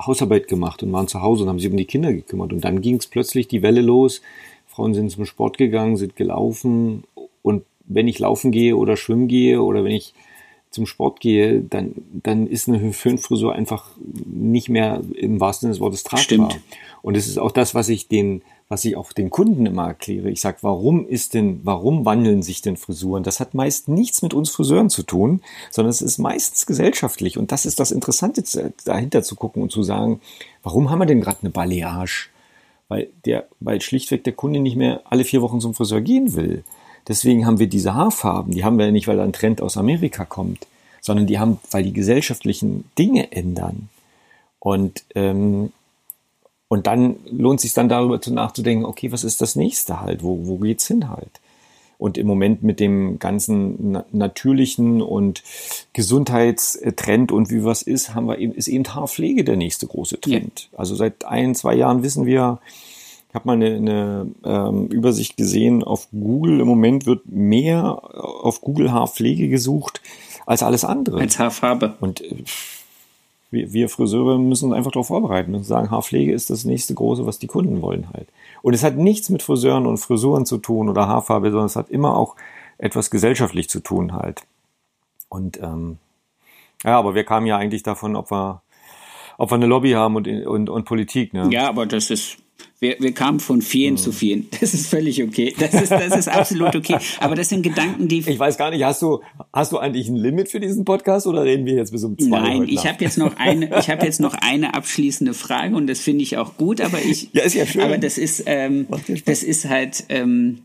Hausarbeit gemacht und waren zu Hause und haben sich um die Kinder gekümmert. Und dann ging es plötzlich die Welle los. Frauen sind zum Sport gegangen, sind gelaufen. Und wenn ich laufen gehe oder schwimmen gehe oder wenn ich zum Sport gehe, dann, dann ist eine Föhnfrisur einfach nicht mehr im wahrsten Sinne des Wortes tragbar. Stimmt. Und es ist auch das, was ich den, was ich auch den Kunden immer erkläre. Ich sage, warum ist denn, warum wandeln sich denn Frisuren? Das hat meist nichts mit uns Friseuren zu tun, sondern es ist meistens gesellschaftlich. Und das ist das Interessante, dahinter zu gucken und zu sagen, warum haben wir denn gerade eine Balayage? Weil der, weil schlichtweg der Kunde nicht mehr alle vier Wochen zum Friseur gehen will. Deswegen haben wir diese Haarfarben. Die haben wir ja nicht, weil da ein Trend aus Amerika kommt, sondern die haben, weil die gesellschaftlichen Dinge ändern. Und, ähm, und dann lohnt sich dann darüber zu nachzudenken, okay, was ist das nächste halt? Wo, wo geht's hin halt? Und im Moment mit dem ganzen na natürlichen und Gesundheitstrend und wie was ist, haben wir eben, ist eben Haarpflege der nächste große Trend. Ja. Also seit ein, zwei Jahren wissen wir, ich habe mal eine, eine ähm, Übersicht gesehen, auf Google im Moment wird mehr auf Google Haarpflege gesucht als alles andere. Als Haarfarbe. Und äh, wir, wir Friseure müssen uns einfach darauf vorbereiten und sagen, Haarpflege ist das nächste große, was die Kunden wollen halt. Und es hat nichts mit Friseuren und Frisuren zu tun oder Haarfarbe, sondern es hat immer auch etwas gesellschaftlich zu tun halt. Und ähm, ja, aber wir kamen ja eigentlich davon, ob wir, ob wir eine Lobby haben und, und, und Politik. Ne? Ja, aber das ist wir, wir kamen von vielen mhm. zu vielen. *laughs* Das ist völlig okay. Das ist, das ist absolut okay. Aber das sind Gedanken, die. *laughs* Ich weiß gar nicht, hast du, hast du eigentlich ein Limit für diesen Podcast oder reden wir jetzt bis um zwei Nein, ich habe jetzt noch eine, ich habe jetzt noch *laughs* eine abschließende Frage und das finde ich auch gut, aber ich. Ja, ist ja schön. Aber das ist, ähm, das ist halt, ähm,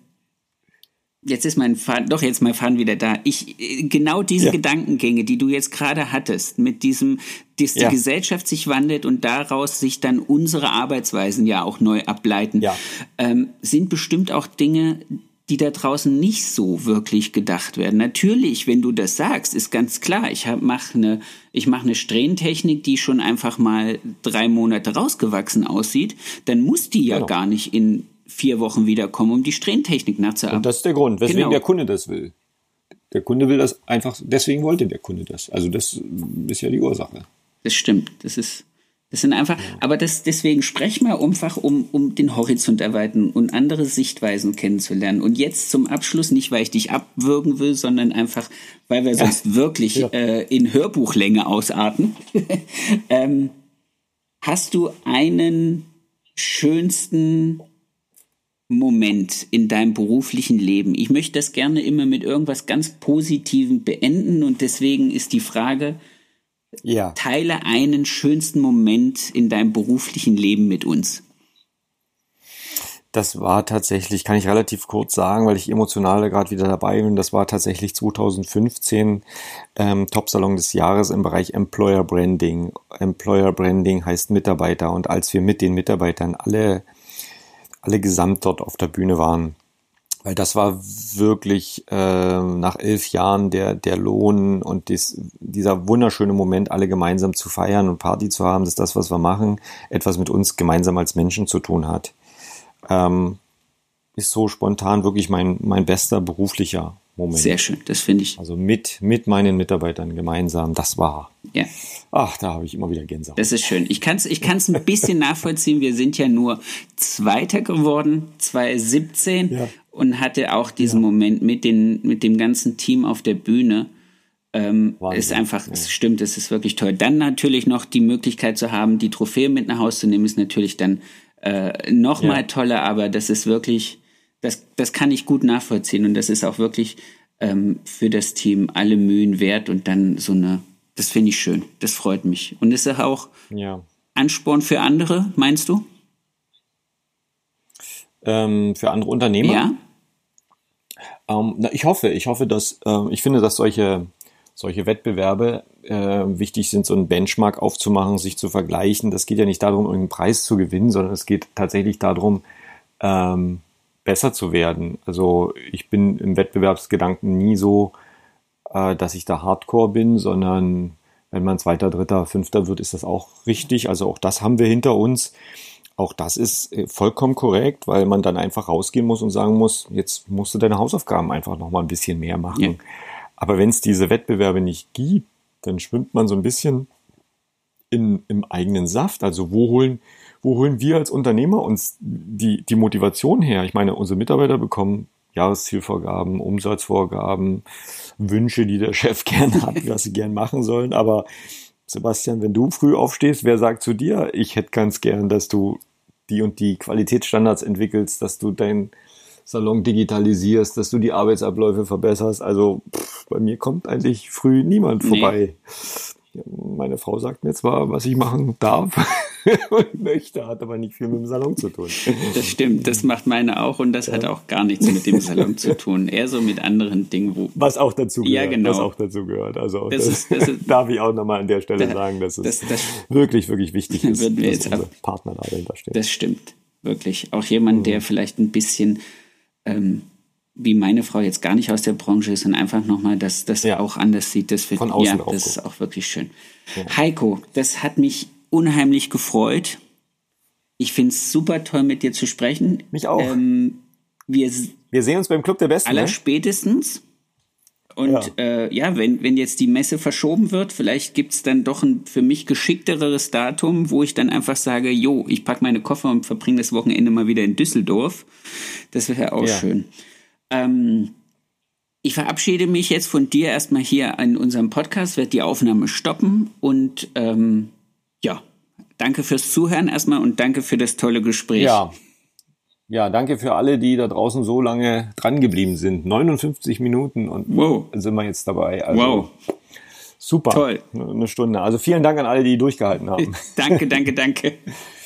Jetzt ist mein Faden, doch jetzt mein Faden wieder da. Ich genau diese ja. Gedankengänge, die du jetzt gerade hattest, mit diesem, dass die ja. Gesellschaft sich wandelt und daraus sich dann unsere Arbeitsweisen ja auch neu ableiten, ja. ähm, sind bestimmt auch Dinge, die da draußen nicht so wirklich gedacht werden. Natürlich, wenn du das sagst, ist ganz klar. Ich mache eine, ich mache eine Strähnentechnik, die schon einfach mal drei Monate rausgewachsen aussieht. Dann muss die ja genau. gar nicht in vier Wochen wiederkommen, um die Strähnentechnik nachzuarbeiten. Und das ist der Grund, weswegen genau. der Kunde das will. Der Kunde will das einfach, deswegen wollte der Kunde das. Also das ist ja die Ursache. Das stimmt. Das ist, das sind einfach, ja. aber das, deswegen sprechen wir einfach, um, um den Horizont erweitern und andere Sichtweisen kennenzulernen. Und jetzt zum Abschluss, nicht weil ich dich abwürgen will, sondern einfach, weil wir sonst ja. wirklich ja. Äh, in Hörbuchlänge ausarten. *laughs* ähm, hast du einen schönsten Moment in deinem beruflichen Leben? Ich möchte das gerne immer mit irgendwas ganz Positivem beenden und deswegen ist die Frage, ja. teile einen schönsten Moment in deinem beruflichen Leben mit uns. Das war tatsächlich, kann ich relativ kurz sagen, weil ich emotional gerade wieder dabei bin. Das war tatsächlich 2015 ähm, Top-Salon des Jahres im Bereich Employer Branding. Employer Branding heißt Mitarbeiter. Und als wir mit den Mitarbeitern alle alle gesamt dort auf der Bühne waren. Weil das war wirklich äh, nach elf Jahren der, der Lohn und dies, dieser wunderschöne Moment, alle gemeinsam zu feiern und Party zu haben, dass das, was wir machen, etwas mit uns gemeinsam als Menschen zu tun hat. Ähm, ist so spontan wirklich mein, mein bester beruflicher Moment. Sehr schön, das finde ich. Also mit, mit meinen Mitarbeitern gemeinsam, das war. Ja. Ach, da habe ich immer wieder Gänsehaut. Das ist schön. Ich kann es ich kann's ein bisschen *laughs* nachvollziehen. Wir sind ja nur Zweiter geworden, 2017, ja. und hatte auch diesen ja. Moment mit, den, mit dem ganzen Team auf der Bühne. Ähm, ist einfach, ja. es stimmt, es ist wirklich toll. Dann natürlich noch die Möglichkeit zu haben, die Trophäe mit nach Hause zu nehmen, ist natürlich dann äh, noch mal toller, aber das ist wirklich, das, das kann ich gut nachvollziehen und das ist auch wirklich ähm, für das Team alle Mühen wert und dann so eine, das finde ich schön, das freut mich. Und ist auch ja. Ansporn für andere, meinst du? Ähm, für andere Unternehmer? Ja. Ähm, na, ich hoffe, ich hoffe, dass, äh, ich finde, dass solche, solche Wettbewerbe äh, wichtig sind, so einen Benchmark aufzumachen, sich zu vergleichen. Das geht ja nicht darum, irgendeinen Preis zu gewinnen, sondern es geht tatsächlich darum, ähm, besser zu werden. Also ich bin im Wettbewerbsgedanken nie so, äh, dass ich da Hardcore bin, sondern wenn man Zweiter, Dritter, Fünfter wird, ist das auch richtig. Also auch das haben wir hinter uns. Auch das ist äh, vollkommen korrekt, weil man dann einfach rausgehen muss und sagen muss, jetzt musst du deine Hausaufgaben einfach noch mal ein bisschen mehr machen. Ja. Aber wenn es diese Wettbewerbe nicht gibt, dann schwimmt man so ein bisschen in, im eigenen Saft. Also wo holen, wo holen wir als Unternehmer uns die, die Motivation her? Ich meine, unsere Mitarbeiter bekommen Jahreszielvorgaben, Umsatzvorgaben, Wünsche, die der *laughs* Chef gern hat, *laughs* was sie gern machen sollen. Aber Sebastian, wenn du früh aufstehst, wer sagt zu dir, ich hätte ganz gern, dass du die und die Qualitätsstandards entwickelst, dass du dein Salon digitalisierst, dass du die Arbeitsabläufe verbesserst. Also pff, bei mir kommt eigentlich früh niemand vorbei. Nee. Meine Frau sagt mir zwar, was ich machen darf *laughs* und möchte, hat aber nicht viel mit dem Salon zu tun. Das stimmt, das macht meine auch und das ja. hat auch gar nichts mit dem Salon zu tun. Eher so mit anderen Dingen, wo. Was auch dazu gehört. Ja, genau. Was auch dazu gehört. Also das, das, ist, das ist, *laughs* darf ich auch nochmal an der Stelle da, sagen, dass es wirklich, wirklich wichtig *laughs* ist, dass unsere ab, Partner da dahinter stehen. Das stimmt, wirklich. Auch jemand, mhm. der vielleicht ein bisschen ähm, wie meine Frau jetzt gar nicht aus der Branche ist und einfach nochmal das, das ja. auch anders sieht. Das wird, Von außen ja, das ist auch wirklich schön. Ja. Heiko, das hat mich unheimlich gefreut. Ich finde es super toll, mit dir zu sprechen. Mich auch. Ähm, wir, wir sehen uns beim Club der Besten. Ne? spätestens. Und ja, äh, ja wenn, wenn jetzt die Messe verschoben wird, vielleicht gibt es dann doch ein für mich geschickteres Datum, wo ich dann einfach sage, jo, ich packe meine Koffer und verbringe das Wochenende mal wieder in Düsseldorf. Das wäre auch ja. schön. Ähm, ich verabschiede mich jetzt von dir erstmal hier in unserem Podcast, werde die Aufnahme stoppen und ähm, ja, danke fürs Zuhören erstmal und danke für das tolle Gespräch. Ja, ja, danke für alle, die da draußen so lange dran geblieben sind. 59 Minuten und wow. sind wir jetzt dabei. Also wow. Super. Toll. Eine Stunde. Also vielen Dank an alle, die durchgehalten haben. *laughs* danke, danke, danke. *laughs*